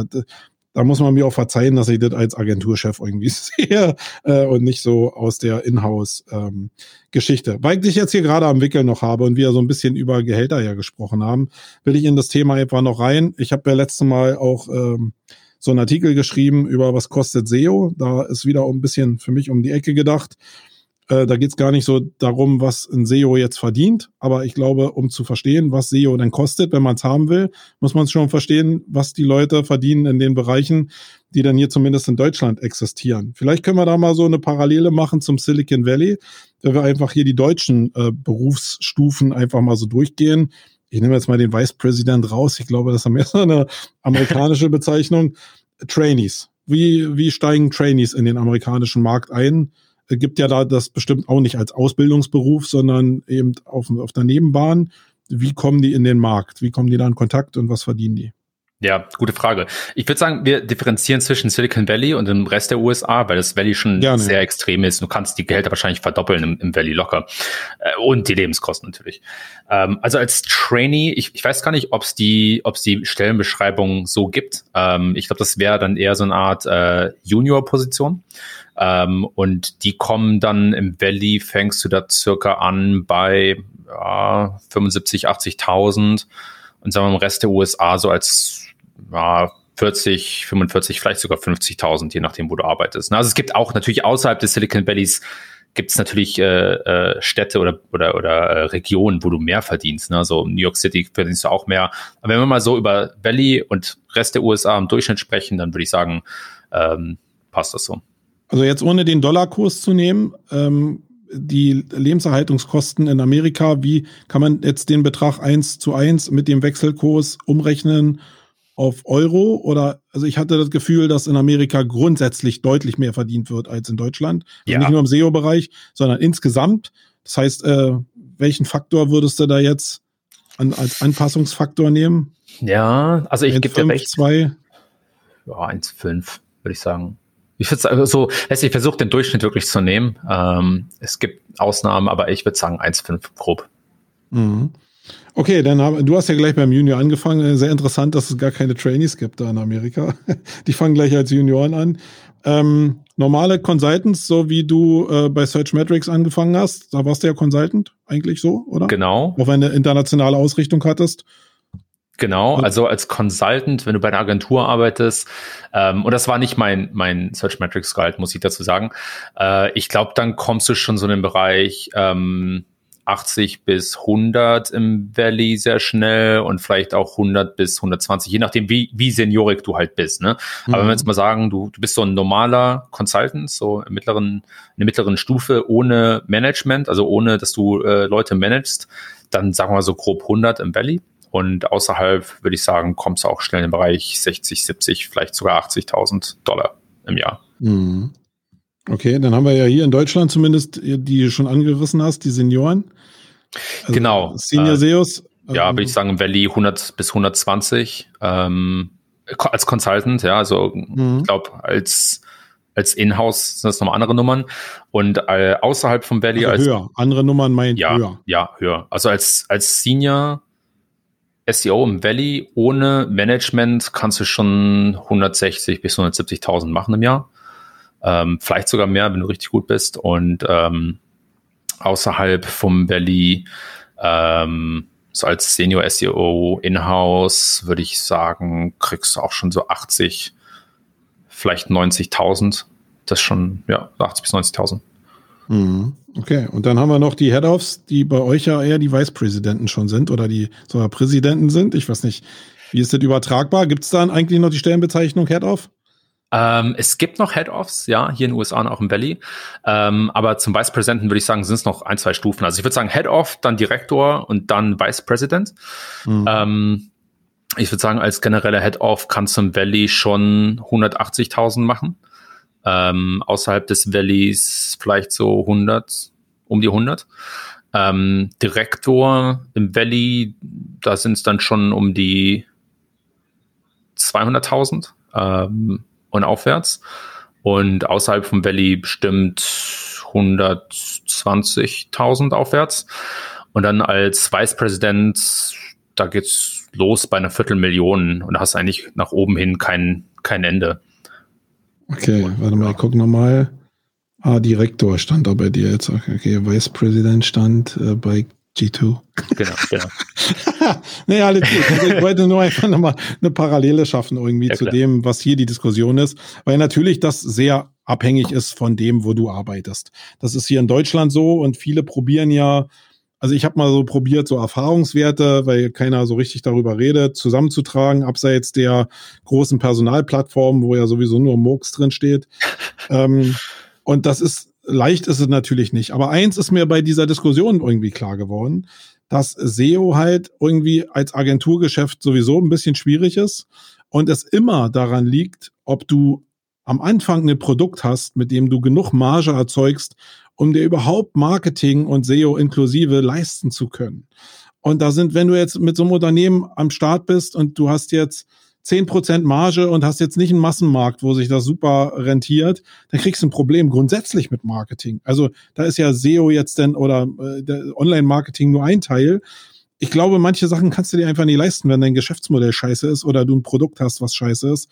Da muss man mir auch verzeihen, dass ich das als Agenturchef irgendwie sehe äh, und nicht so aus der Inhouse-Geschichte. Ähm, Weil ich jetzt hier gerade am Wickel noch habe und wir so ein bisschen über Gehälter ja gesprochen haben, will ich in das Thema etwa noch rein. Ich habe ja letztes Mal auch ähm, so einen Artikel geschrieben über was kostet SEO. Da ist wieder ein bisschen für mich um die Ecke gedacht. Äh, da geht es gar nicht so darum, was ein SEO jetzt verdient. Aber ich glaube, um zu verstehen, was SEO denn kostet, wenn man es haben will, muss man schon verstehen, was die Leute verdienen in den Bereichen, die dann hier zumindest in Deutschland existieren. Vielleicht können wir da mal so eine Parallele machen zum Silicon Valley, wenn wir einfach hier die deutschen äh, Berufsstufen einfach mal so durchgehen. Ich nehme jetzt mal den Vice President raus. Ich glaube, das ist mehr so eine amerikanische Bezeichnung. Trainees. Wie, wie steigen Trainees in den amerikanischen Markt ein? Gibt ja da das bestimmt auch nicht als Ausbildungsberuf, sondern eben auf, auf der Nebenbahn. Wie kommen die in den Markt? Wie kommen die da in Kontakt und was verdienen die? Ja, gute Frage. Ich würde sagen, wir differenzieren zwischen Silicon Valley und dem Rest der USA, weil das Valley schon Gerne. sehr extrem ist. Du kannst die Gehälter wahrscheinlich verdoppeln im, im Valley locker. Äh, und die Lebenskosten natürlich. Ähm, also als Trainee, ich, ich weiß gar nicht, ob es die, ob's die Stellenbeschreibung so gibt. Ähm, ich glaube, das wäre dann eher so eine Art äh, Junior-Position. Ähm, und die kommen dann im Valley, fängst du da circa an bei ja, 75, 80.000 und sagen wir im Rest der USA so als ja, 40, 45, vielleicht sogar 50.000, je nachdem, wo du arbeitest. Also es gibt auch natürlich außerhalb des Silicon Valleys gibt es natürlich äh, äh, Städte oder oder oder äh, Regionen, wo du mehr verdienst. Ne? Also New York City verdienst du auch mehr. Aber wenn wir mal so über Valley und Rest der USA im Durchschnitt sprechen, dann würde ich sagen, ähm, passt das so. Also jetzt ohne den Dollarkurs zu nehmen, ähm, die Lebenserhaltungskosten in Amerika, wie kann man jetzt den Betrag eins zu eins mit dem Wechselkurs umrechnen auf Euro? Oder also ich hatte das Gefühl, dass in Amerika grundsätzlich deutlich mehr verdient wird als in Deutschland. Also ja. nicht nur im SEO-Bereich, sondern insgesamt. Das heißt, äh, welchen Faktor würdest du da jetzt an, als Anpassungsfaktor nehmen? Ja, also ich gebe dir recht. Zwei? Ja, 1,5 würde ich sagen. Ich würde sagen, so, ich versuche den Durchschnitt wirklich zu nehmen. Ähm, es gibt Ausnahmen, aber ich würde sagen 1,5 grob. Mhm. Okay, dann haben, du hast ja gleich beim Junior angefangen. Sehr interessant, dass es gar keine Trainees gibt da in Amerika. Die fangen gleich als Junioren an. Ähm, normale Consultants, so wie du äh, bei Search Metrics angefangen hast, da warst du ja Consultant eigentlich so, oder? Genau. Auch wenn du internationale Ausrichtung hattest. Genau, also als Consultant, wenn du bei einer Agentur arbeitest, ähm, und das war nicht mein, mein Search Metrics Gehalt, muss ich dazu sagen. Äh, ich glaube, dann kommst du schon so in den Bereich ähm, 80 bis 100 im Valley sehr schnell und vielleicht auch 100 bis 120, je nachdem, wie, wie seniorig du halt bist. Ne? Mhm. Aber wenn wir jetzt mal sagen, du, du bist so ein normaler Consultant, so im mittleren, in der mittleren Stufe ohne Management, also ohne, dass du äh, Leute managst, dann sagen wir so grob 100 im Valley. Und außerhalb würde ich sagen, kommst du auch schnell im Bereich 60, 70, vielleicht sogar 80.000 Dollar im Jahr. Mhm. Okay, dann haben wir ja hier in Deutschland zumindest, die du schon angerissen hast, die Senioren. Also genau. Senior SEOs. Äh, ja, würde ich sagen, im Valley 100 bis 120 ähm, als Consultant, ja, also mhm. ich glaube, als als Inhouse sind das nochmal andere Nummern. Und äh, außerhalb vom Valley also als höher. Andere Nummern meint ja, höher. Ja, höher. Also als als Senior SEO im Valley ohne Management kannst du schon 160 bis 170.000 machen im Jahr. Ähm, vielleicht sogar mehr, wenn du richtig gut bist. Und ähm, außerhalb vom Valley, ähm, so als Senior SEO in-house, würde ich sagen, kriegst du auch schon so 80, vielleicht 90.000. Das schon, ja, 80 bis 90.000. Mhm. Okay, und dann haben wir noch die Head-Offs, die bei euch ja eher die Vicepräsidenten schon sind oder die sogar Präsidenten sind. Ich weiß nicht, Wie ist das übertragbar? Gibt es dann eigentlich noch die Stellenbezeichnung Head-Off? Ähm, es gibt noch Head-Offs, ja, hier in den USA und auch im Valley. Ähm, aber zum Vice Presidenten würde ich sagen, sind es noch ein, zwei Stufen. Also ich würde sagen Head-Off, dann Direktor und dann Vice President. Mhm. Ähm, ich würde sagen, als genereller Head-Off kannst du im Valley schon 180.000 machen. Ähm, außerhalb des Valleys vielleicht so 100, um die 100. Ähm, Direktor im Valley, da sind es dann schon um die 200.000 ähm, und aufwärts. Und außerhalb vom Valley bestimmt 120.000 aufwärts. Und dann als Vice President, da geht's los bei einer Viertelmillion und da hast eigentlich nach oben hin kein, kein Ende. Okay, warte mal, ich guck nochmal. Ah, Direktor stand da bei dir jetzt. Okay, Vice President stand äh, bei G2. Genau, genau. naja, alles gut. Also ich wollte nur einfach nochmal eine Parallele schaffen irgendwie ja, zu dem, was hier die Diskussion ist, weil natürlich das sehr abhängig ist von dem, wo du arbeitest. Das ist hier in Deutschland so und viele probieren ja, also ich habe mal so probiert, so Erfahrungswerte, weil keiner so richtig darüber redet, zusammenzutragen, abseits der großen Personalplattformen, wo ja sowieso nur Murks drin steht. ähm, und das ist, leicht ist es natürlich nicht. Aber eins ist mir bei dieser Diskussion irgendwie klar geworden, dass SEO halt irgendwie als Agenturgeschäft sowieso ein bisschen schwierig ist und es immer daran liegt, ob du am Anfang ein Produkt hast, mit dem du genug Marge erzeugst, um dir überhaupt Marketing und SEO inklusive leisten zu können. Und da sind, wenn du jetzt mit so einem Unternehmen am Start bist und du hast jetzt 10% Marge und hast jetzt nicht einen Massenmarkt, wo sich das super rentiert, dann kriegst du ein Problem grundsätzlich mit Marketing. Also da ist ja SEO jetzt denn oder äh, Online-Marketing nur ein Teil. Ich glaube, manche Sachen kannst du dir einfach nicht leisten, wenn dein Geschäftsmodell scheiße ist oder du ein Produkt hast, was scheiße ist.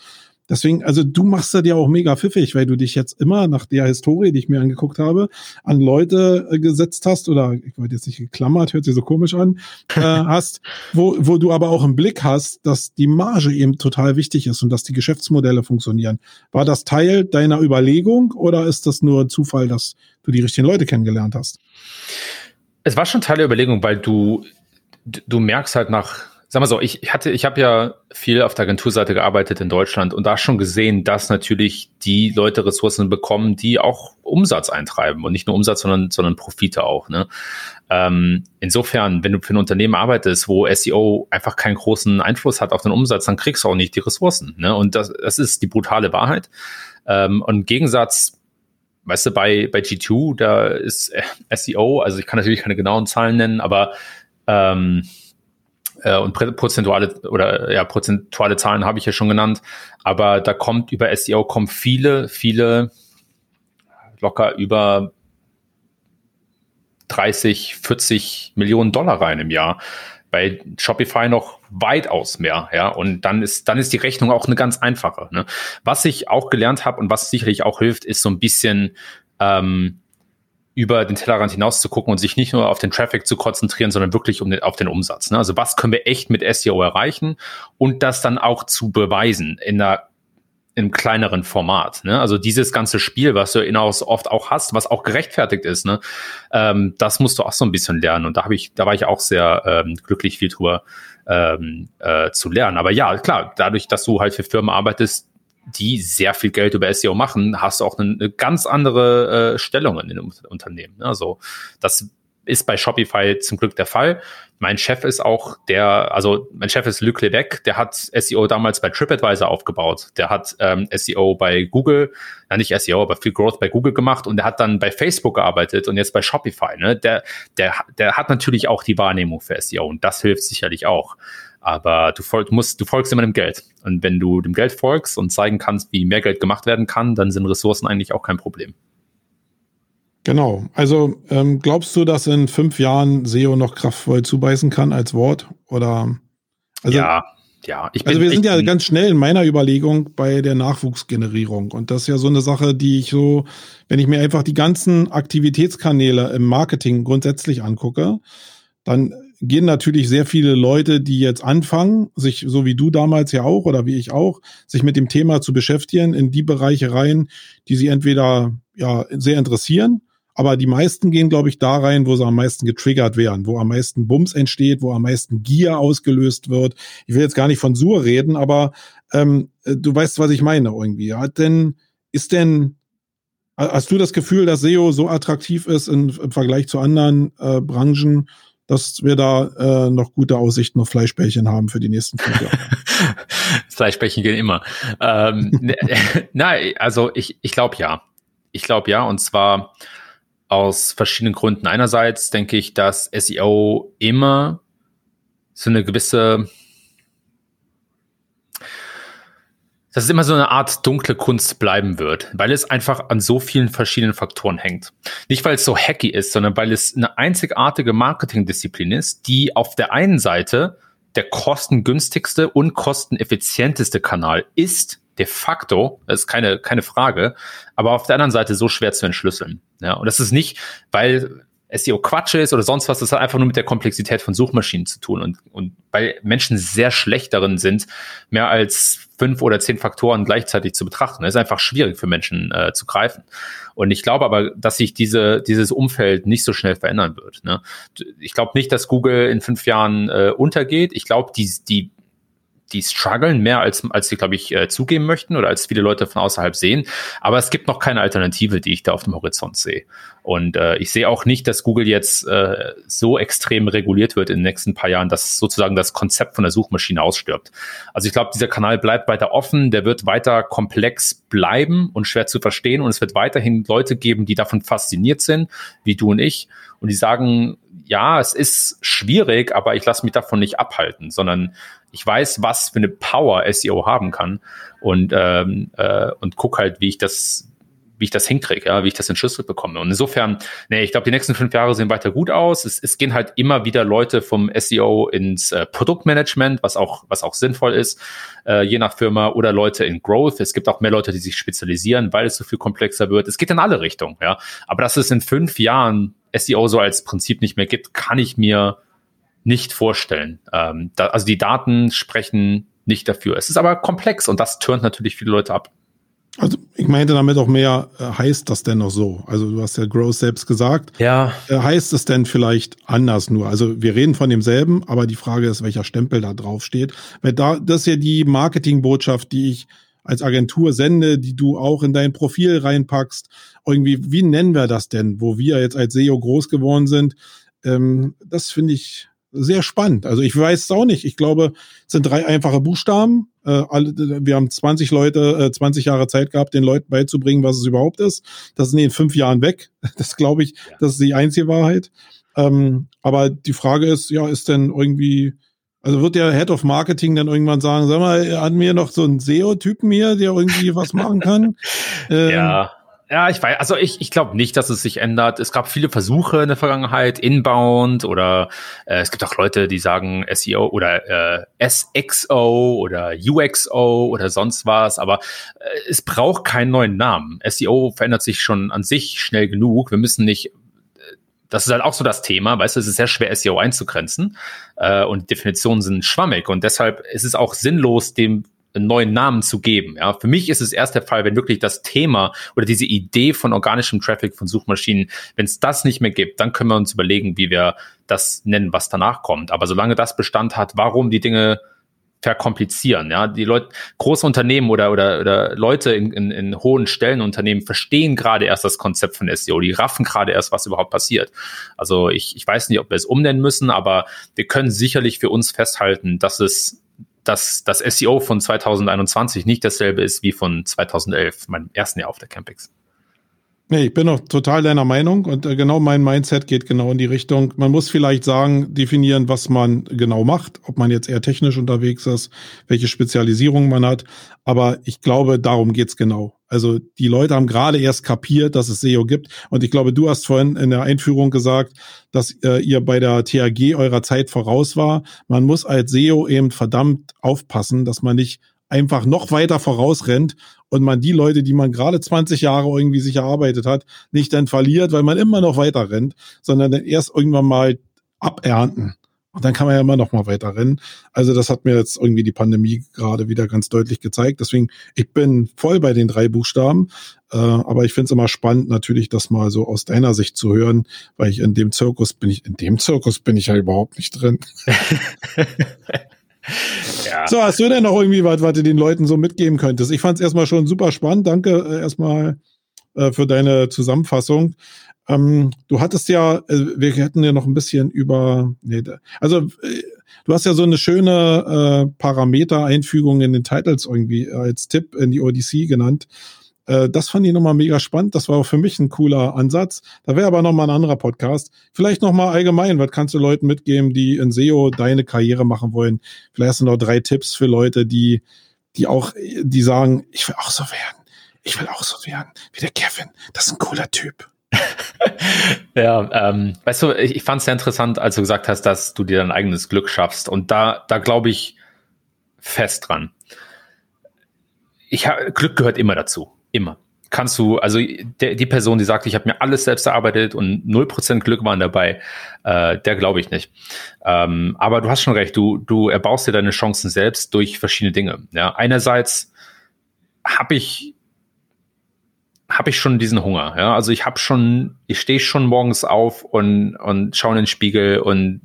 Deswegen, also du machst da dir auch mega pfiffig, weil du dich jetzt immer nach der Historie, die ich mir angeguckt habe, an Leute äh, gesetzt hast oder ich wollte jetzt nicht geklammert, hört sich so komisch an, äh, hast, wo, wo du aber auch im Blick hast, dass die Marge eben total wichtig ist und dass die Geschäftsmodelle funktionieren. War das Teil deiner Überlegung oder ist das nur Zufall, dass du die richtigen Leute kennengelernt hast? Es war schon Teil der Überlegung, weil du, du merkst halt nach sag mal so, ich hatte, ich habe ja viel auf der Agenturseite gearbeitet in Deutschland und da schon gesehen, dass natürlich die Leute Ressourcen bekommen, die auch Umsatz eintreiben und nicht nur Umsatz, sondern, sondern Profite auch. Ne? Ähm, insofern, wenn du für ein Unternehmen arbeitest, wo SEO einfach keinen großen Einfluss hat auf den Umsatz, dann kriegst du auch nicht die Ressourcen. Ne? Und das, das ist die brutale Wahrheit. Ähm, und im Gegensatz weißt du, bei, bei G2, da ist SEO, also ich kann natürlich keine genauen Zahlen nennen, aber ähm, äh, und prozentuale oder ja, prozentuale Zahlen habe ich ja schon genannt, aber da kommt über SEO kommen viele, viele locker über 30, 40 Millionen Dollar rein im Jahr. Bei Shopify noch weitaus mehr, ja. Und dann ist, dann ist die Rechnung auch eine ganz einfache. Ne? Was ich auch gelernt habe und was sicherlich auch hilft, ist so ein bisschen ähm, über den Tellerrand hinaus zu gucken und sich nicht nur auf den Traffic zu konzentrieren, sondern wirklich um den, auf den Umsatz. Ne? Also was können wir echt mit SEO erreichen und das dann auch zu beweisen in einer im kleineren Format. Ne? Also dieses ganze Spiel, was du in-house oft auch hast, was auch gerechtfertigt ist, ne? Ähm, das musst du auch so ein bisschen lernen. Und da habe ich, da war ich auch sehr ähm, glücklich, viel drüber ähm, äh, zu lernen. Aber ja, klar, dadurch, dass du halt für Firmen arbeitest, die sehr viel Geld über SEO machen, hast du auch eine, eine ganz andere äh, Stellung in den Unternehmen. Also das ist bei Shopify zum Glück der Fall. Mein Chef ist auch der, also mein Chef ist Luc Levesque, der hat SEO damals bei TripAdvisor aufgebaut. Der hat ähm, SEO bei Google, ja nicht SEO, aber viel Growth bei Google gemacht und der hat dann bei Facebook gearbeitet und jetzt bei Shopify. Ne? Der, der, der hat natürlich auch die Wahrnehmung für SEO und das hilft sicherlich auch. Aber du, folg, musst, du folgst immer dem Geld. Und wenn du dem Geld folgst und zeigen kannst, wie mehr Geld gemacht werden kann, dann sind Ressourcen eigentlich auch kein Problem. Genau. Also ähm, glaubst du, dass in fünf Jahren SEO noch kraftvoll zubeißen kann als Wort? Oder also, ja, ja. Ich also bin, also wir sind ja ganz schnell in meiner Überlegung bei der Nachwuchsgenerierung. Und das ist ja so eine Sache, die ich so, wenn ich mir einfach die ganzen Aktivitätskanäle im Marketing grundsätzlich angucke, dann gehen natürlich sehr viele Leute, die jetzt anfangen, sich, so wie du damals ja auch oder wie ich auch, sich mit dem Thema zu beschäftigen, in die Bereiche rein, die sie entweder ja sehr interessieren, Aber die meisten gehen, glaube ich, da rein, wo sie am meisten getriggert werden, wo am meisten Bums entsteht, wo am meisten Gier ausgelöst wird. Ich will jetzt gar nicht von Sur reden, aber ähm, äh, du weißt, was ich meine irgendwie. Hat denn, ist denn, hast du das Gefühl, dass SEO so attraktiv ist im Vergleich zu anderen äh, Branchen, dass wir da äh, noch gute Aussichten auf Fleischbällchen haben für die nächsten fünf Jahre. Fleischbällchen gehen immer. Ähm, ne, nein, also ich, ich glaube ja. Ich glaube ja, und zwar aus verschiedenen Gründen. Einerseits denke ich, dass SEO immer so eine gewisse dass es immer so eine Art dunkle Kunst bleiben wird, weil es einfach an so vielen verschiedenen Faktoren hängt. Nicht, weil es so hacky ist, sondern weil es eine einzigartige Marketingdisziplin ist, die auf der einen Seite der kostengünstigste und kosteneffizienteste Kanal ist, de facto, das ist keine, keine Frage, aber auf der anderen Seite so schwer zu entschlüsseln. Ja, und das ist nicht, weil SEO Quatsch ist oder sonst was, das hat einfach nur mit der Komplexität von Suchmaschinen zu tun und, und weil Menschen sehr schlecht darin sind, mehr als fünf oder zehn Faktoren gleichzeitig zu betrachten. Das ist einfach schwierig für Menschen äh, zu greifen. Und ich glaube aber, dass sich diese, dieses Umfeld nicht so schnell verändern wird. Ne? Ich glaube nicht, dass Google in fünf Jahren äh, untergeht. Ich glaube, die, die die strugglen mehr, als, als sie, glaube ich, äh, zugeben möchten oder als viele Leute von außerhalb sehen. Aber es gibt noch keine Alternative, die ich da auf dem Horizont sehe. Und äh, ich sehe auch nicht, dass Google jetzt äh, so extrem reguliert wird in den nächsten paar Jahren, dass sozusagen das Konzept von der Suchmaschine ausstirbt. Also ich glaube, dieser Kanal bleibt weiter offen, der wird weiter komplex bleiben und schwer zu verstehen. Und es wird weiterhin Leute geben, die davon fasziniert sind, wie du und ich, und die sagen, ja, es ist schwierig, aber ich lasse mich davon nicht abhalten, sondern ich weiß, was für eine Power SEO haben kann und, ähm, äh, und guck halt, wie ich das, wie ich das hinkriege, ja, wie ich das entschlüsselt bekomme. Und insofern, nee, ich glaube, die nächsten fünf Jahre sehen weiter gut aus. Es, es gehen halt immer wieder Leute vom SEO ins äh, Produktmanagement, was auch, was auch sinnvoll ist, äh, je nach Firma, oder Leute in Growth. Es gibt auch mehr Leute, die sich spezialisieren, weil es so viel komplexer wird. Es geht in alle Richtungen, ja. Aber dass es in fünf Jahren SEO so als Prinzip nicht mehr gibt, kann ich mir nicht vorstellen. Ähm, da, also die Daten sprechen nicht dafür. Es ist aber komplex und das turnt natürlich viele Leute ab. Also ich meinte damit auch mehr, äh, heißt das denn noch so? Also du hast ja Gross selbst gesagt. Ja. Äh, heißt es denn vielleicht anders nur? Also wir reden von demselben, aber die Frage ist, welcher Stempel da drauf steht. Weil da, das ist ja die Marketingbotschaft, die ich als Agentur sende, die du auch in dein Profil reinpackst. Irgendwie, wie nennen wir das denn, wo wir jetzt als SEO groß geworden sind? Ähm, das finde ich sehr spannend. Also ich weiß es auch nicht. Ich glaube, es sind drei einfache Buchstaben. Äh, alle, wir haben 20 Leute, äh, 20 Jahre Zeit gehabt, den Leuten beizubringen, was es überhaupt ist. Das sind in fünf Jahren weg. Das glaube ich, ja. das ist die einzige Wahrheit. Ähm, aber die Frage ist, ja, ist denn irgendwie, also wird der Head of Marketing dann irgendwann sagen, sag mal, hat mir noch so einen SEO-Typen hier, der irgendwie was machen kann? Ähm, ja. Ja, ich weiß, also ich, ich glaube nicht, dass es sich ändert. Es gab viele Versuche in der Vergangenheit, Inbound oder äh, es gibt auch Leute, die sagen SEO oder äh, SXO oder UXO oder sonst was, aber äh, es braucht keinen neuen Namen. SEO verändert sich schon an sich schnell genug. Wir müssen nicht das ist halt auch so das Thema, weißt du, es ist sehr schwer, SEO einzugrenzen äh, und Definitionen sind schwammig und deshalb ist es auch sinnlos, dem einen neuen Namen zu geben. Ja, für mich ist es erst der Fall, wenn wirklich das Thema oder diese Idee von organischem Traffic von Suchmaschinen, wenn es das nicht mehr gibt, dann können wir uns überlegen, wie wir das nennen, was danach kommt. Aber solange das Bestand hat, warum die Dinge verkomplizieren. Ja, die Leute, große Unternehmen oder, oder, oder Leute in, in, in hohen Stellenunternehmen verstehen gerade erst das Konzept von SEO. Die raffen gerade erst, was überhaupt passiert. Also ich, ich weiß nicht, ob wir es umnennen müssen, aber wir können sicherlich für uns festhalten, dass es dass das SEO von 2021 nicht dasselbe ist wie von 2011, meinem ersten Jahr auf der Campix. Nee, ich bin noch total deiner Meinung und äh, genau mein Mindset geht genau in die Richtung. Man muss vielleicht sagen, definieren, was man genau macht, ob man jetzt eher technisch unterwegs ist, welche Spezialisierung man hat. Aber ich glaube, darum geht's genau. Also die Leute haben gerade erst kapiert, dass es SEO gibt. Und ich glaube, du hast vorhin in der Einführung gesagt, dass äh, ihr bei der THG eurer Zeit voraus war. Man muss als SEO eben verdammt aufpassen, dass man nicht einfach noch weiter vorausrennt und man die Leute, die man gerade 20 Jahre irgendwie sich erarbeitet hat, nicht dann verliert, weil man immer noch weiter rennt, sondern dann erst irgendwann mal abernten Und dann kann man ja immer noch mal weiter rennen. Also das hat mir jetzt irgendwie die Pandemie gerade wieder ganz deutlich gezeigt. Deswegen, ich bin voll bei den drei Buchstaben. Äh, aber ich finde es immer spannend, natürlich das mal so aus deiner Sicht zu hören, weil ich in dem Zirkus bin ich, in dem Zirkus bin ich ja überhaupt nicht drin. ja. So, hast du denn noch irgendwie was, was du den Leuten so mitgeben könntest? Ich fand es erstmal schon super spannend. Danke äh, erstmal äh, für deine Zusammenfassung. Ähm, du hattest ja, äh, wir hätten ja noch ein bisschen über, nee, also äh, du hast ja so eine schöne äh, Parameter-Einfügung in den Titles irgendwie als Tipp in die Odyssey genannt. Äh, das fand ich nochmal mega spannend. Das war für mich ein cooler Ansatz. Da wäre aber nochmal ein anderer Podcast. Vielleicht nochmal allgemein, was kannst du Leuten mitgeben, die in SEO deine Karriere machen wollen? Vielleicht hast du noch drei Tipps für Leute, die, die auch, die sagen, ich will auch so werden. Ich will auch so werden wie der Kevin. Das ist ein cooler Typ. ja, ähm, weißt du, ich, ich fand es sehr interessant, als du gesagt hast, dass du dir dein eigenes Glück schaffst. Und da, da glaube ich fest dran. Ich hab, Glück gehört immer dazu. Immer. Kannst du, also der, die Person, die sagt, ich habe mir alles selbst erarbeitet und 0% Glück waren dabei, äh, der glaube ich nicht. Ähm, aber du hast schon recht, du, du erbaust dir deine Chancen selbst durch verschiedene Dinge. Ja, einerseits habe ich habe ich schon diesen Hunger. Ja? Also ich habe schon, ich stehe schon morgens auf und, und schaue in den Spiegel und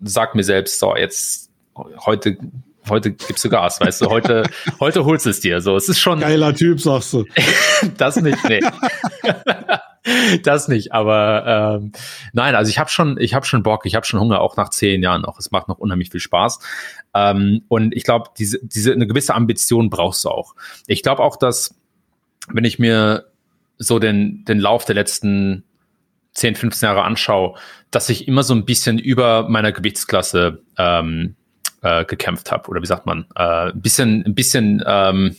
sag mir selbst, so, jetzt heute, heute gibst du Gas, weißt du, heute, heute holst du es dir. So, es ist schon. Geiler Typ, sagst du. das nicht, nee. das nicht, aber ähm, nein, also ich habe schon, ich habe schon Bock, ich habe schon Hunger, auch nach zehn Jahren noch. Es macht noch unheimlich viel Spaß. Ähm, und ich glaube, diese, diese eine gewisse Ambition brauchst du auch. Ich glaube auch, dass wenn ich mir so den, den Lauf der letzten 10, 15 Jahre anschaue, dass ich immer so ein bisschen über meiner Gewichtsklasse ähm, äh, gekämpft habe. Oder wie sagt man? Äh, ein bisschen, ein bisschen ähm,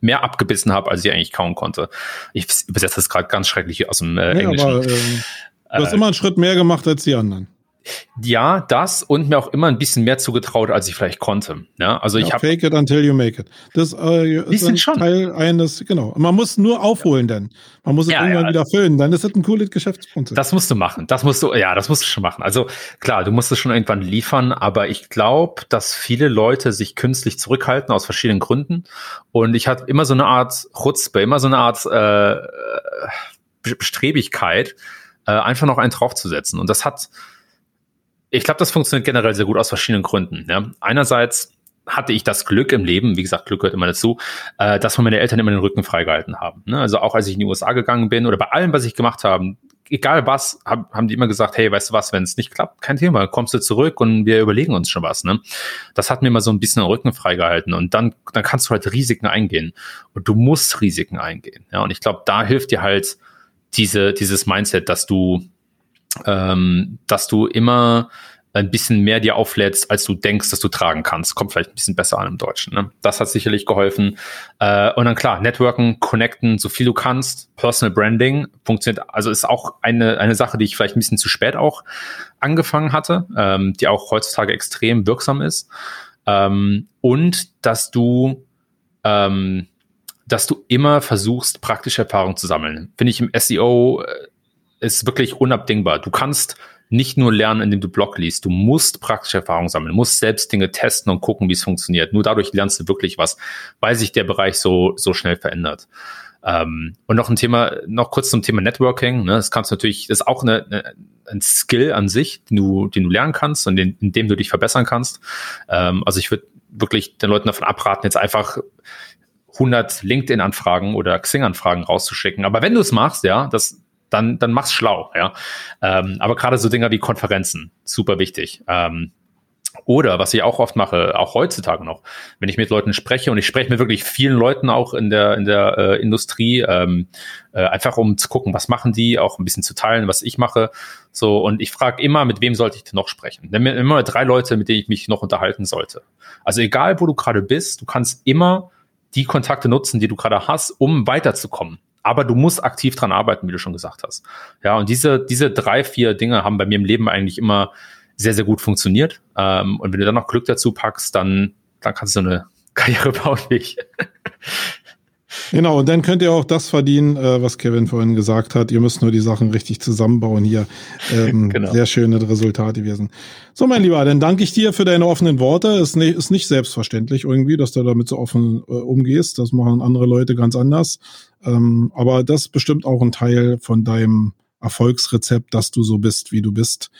mehr abgebissen habe, als ich eigentlich kauen konnte. Ich übersetze das gerade ganz schrecklich aus dem äh, ja, Englischen. Aber, ähm, du hast äh, immer einen Schritt mehr gemacht als die anderen. Ja, das und mir auch immer ein bisschen mehr zugetraut, als ich vielleicht konnte. Ja, also ja, ich habe Fake it until you make it. Das äh, ist ein schon. Teil eines, genau. Man muss nur aufholen, denn man muss es ja, irgendwann ja. wieder füllen. Dann ist es ein cooles Geschäftskonzept. Das musst du machen. Das musst du, ja, das musst du schon machen. Also klar, du musst es schon irgendwann liefern, aber ich glaube, dass viele Leute sich künstlich zurückhalten aus verschiedenen Gründen. Und ich hatte immer so eine Art Chutzpe, immer so eine Art äh, Bestrebigkeit, äh, einfach noch einen draufzusetzen. Und das hat ich glaube, das funktioniert generell sehr gut aus verschiedenen Gründen. Ja. Einerseits hatte ich das Glück im Leben, wie gesagt, Glück gehört immer dazu, äh, dass meine Eltern immer den Rücken freigehalten haben. Ne? Also auch als ich in die USA gegangen bin oder bei allem, was ich gemacht habe, egal was, hab, haben die immer gesagt, hey, weißt du was, wenn es nicht klappt, kein Thema, kommst du zurück und wir überlegen uns schon was. Ne? Das hat mir immer so ein bisschen den Rücken freigehalten und dann, dann kannst du halt Risiken eingehen und du musst Risiken eingehen. Ja? Und ich glaube, da hilft dir halt diese, dieses Mindset, dass du ähm, dass du immer ein bisschen mehr dir auflädst, als du denkst, dass du tragen kannst. Kommt vielleicht ein bisschen besser an im Deutschen. Ne? Das hat sicherlich geholfen. Äh, und dann klar, Networken, connecten, so viel du kannst. Personal Branding funktioniert, also ist auch eine, eine Sache, die ich vielleicht ein bisschen zu spät auch angefangen hatte, ähm, die auch heutzutage extrem wirksam ist. Ähm, und dass du ähm, dass du immer versuchst, praktische Erfahrung zu sammeln. Finde ich im SEO äh, ist wirklich unabdingbar. Du kannst nicht nur lernen, indem du Blog liest. Du musst praktische Erfahrung sammeln, musst selbst Dinge testen und gucken, wie es funktioniert. Nur dadurch lernst du wirklich was, weil sich der Bereich so, so schnell verändert. Ähm, und noch ein Thema, noch kurz zum Thema Networking. Ne? Das kannst du natürlich, das ist auch eine, eine, ein Skill an sich, den du, den du lernen kannst und den, in dem du dich verbessern kannst. Ähm, also ich würde wirklich den Leuten davon abraten, jetzt einfach 100 LinkedIn-Anfragen oder Xing-Anfragen rauszuschicken. Aber wenn du es machst, ja, das dann, dann mach's schlau, ja. Ähm, aber gerade so Dinger wie Konferenzen, super wichtig. Ähm, oder was ich auch oft mache, auch heutzutage noch, wenn ich mit Leuten spreche und ich spreche mit wirklich vielen Leuten auch in der in der äh, Industrie, ähm, äh, einfach um zu gucken, was machen die, auch ein bisschen zu teilen, was ich mache. So und ich frage immer, mit wem sollte ich denn noch sprechen? Nimm immer drei Leute, mit denen ich mich noch unterhalten sollte. Also egal, wo du gerade bist, du kannst immer die Kontakte nutzen, die du gerade hast, um weiterzukommen aber du musst aktiv dran arbeiten, wie du schon gesagt hast. Ja, und diese, diese drei, vier Dinge haben bei mir im Leben eigentlich immer sehr, sehr gut funktioniert. Ähm, und wenn du dann noch Glück dazu packst, dann, dann kannst du eine Karriere bauen wie ich. Genau, und dann könnt ihr auch das verdienen, äh, was Kevin vorhin gesagt hat. Ihr müsst nur die Sachen richtig zusammenbauen hier. Ähm, genau. Sehr schöne Resultate gewesen. So, mein Lieber, dann danke ich dir für deine offenen Worte. Ist nicht, ist nicht selbstverständlich irgendwie, dass du damit so offen äh, umgehst. Das machen andere Leute ganz anders. Ähm, aber das ist bestimmt auch ein Teil von deinem Erfolgsrezept, dass du so bist, wie du bist.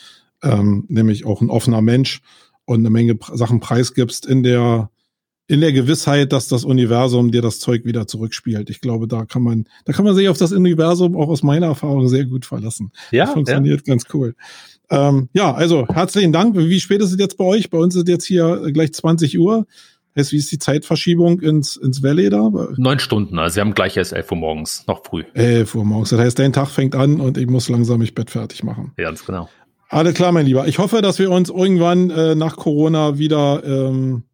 Ähm, nämlich auch ein offener Mensch und eine Menge Sachen preisgibst in der in der Gewissheit, dass das Universum dir das Zeug wieder zurückspielt. Ich glaube, da kann man, da kann man sich auf das Universum auch aus meiner Erfahrung sehr gut verlassen. Ja, das funktioniert ja. ganz cool. Ähm, ja, also herzlichen Dank. Wie spät ist es jetzt bei euch? Bei uns ist jetzt hier gleich 20 Uhr. Heißt, wie ist die Zeitverschiebung ins, ins Valley da? Neun Stunden, also wir haben gleich erst 11 Uhr morgens, noch früh. 11 Uhr morgens. Das heißt, dein Tag fängt an und ich muss langsam mich Bett fertig machen. Ja, ganz genau. Alles klar, mein Lieber. Ich hoffe, dass wir uns irgendwann äh, nach Corona wieder ähm,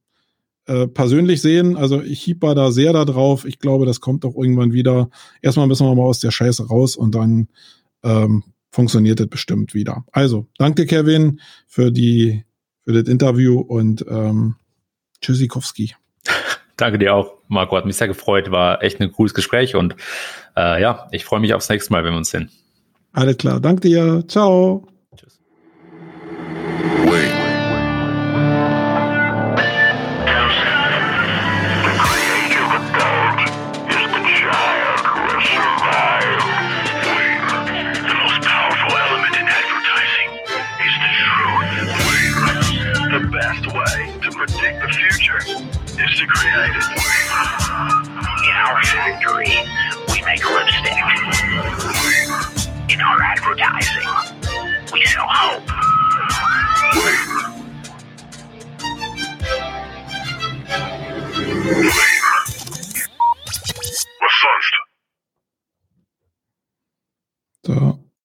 äh, persönlich sehen. Also ich hieber da sehr da drauf. Ich glaube, das kommt auch irgendwann wieder. Erstmal müssen wir mal aus der Scheiße raus und dann ähm, funktioniert das bestimmt wieder. Also, danke Kevin für die für das Interview und ähm, Tschüssikowski. Danke dir auch, Marco. Hat mich sehr gefreut. War echt ein cooles Gespräch und äh, ja, ich freue mich aufs nächste Mal, wenn wir uns sehen. Alles klar. Danke dir. Ciao. are created. In our factory, we make lipstick. In our advertising, we sell hope.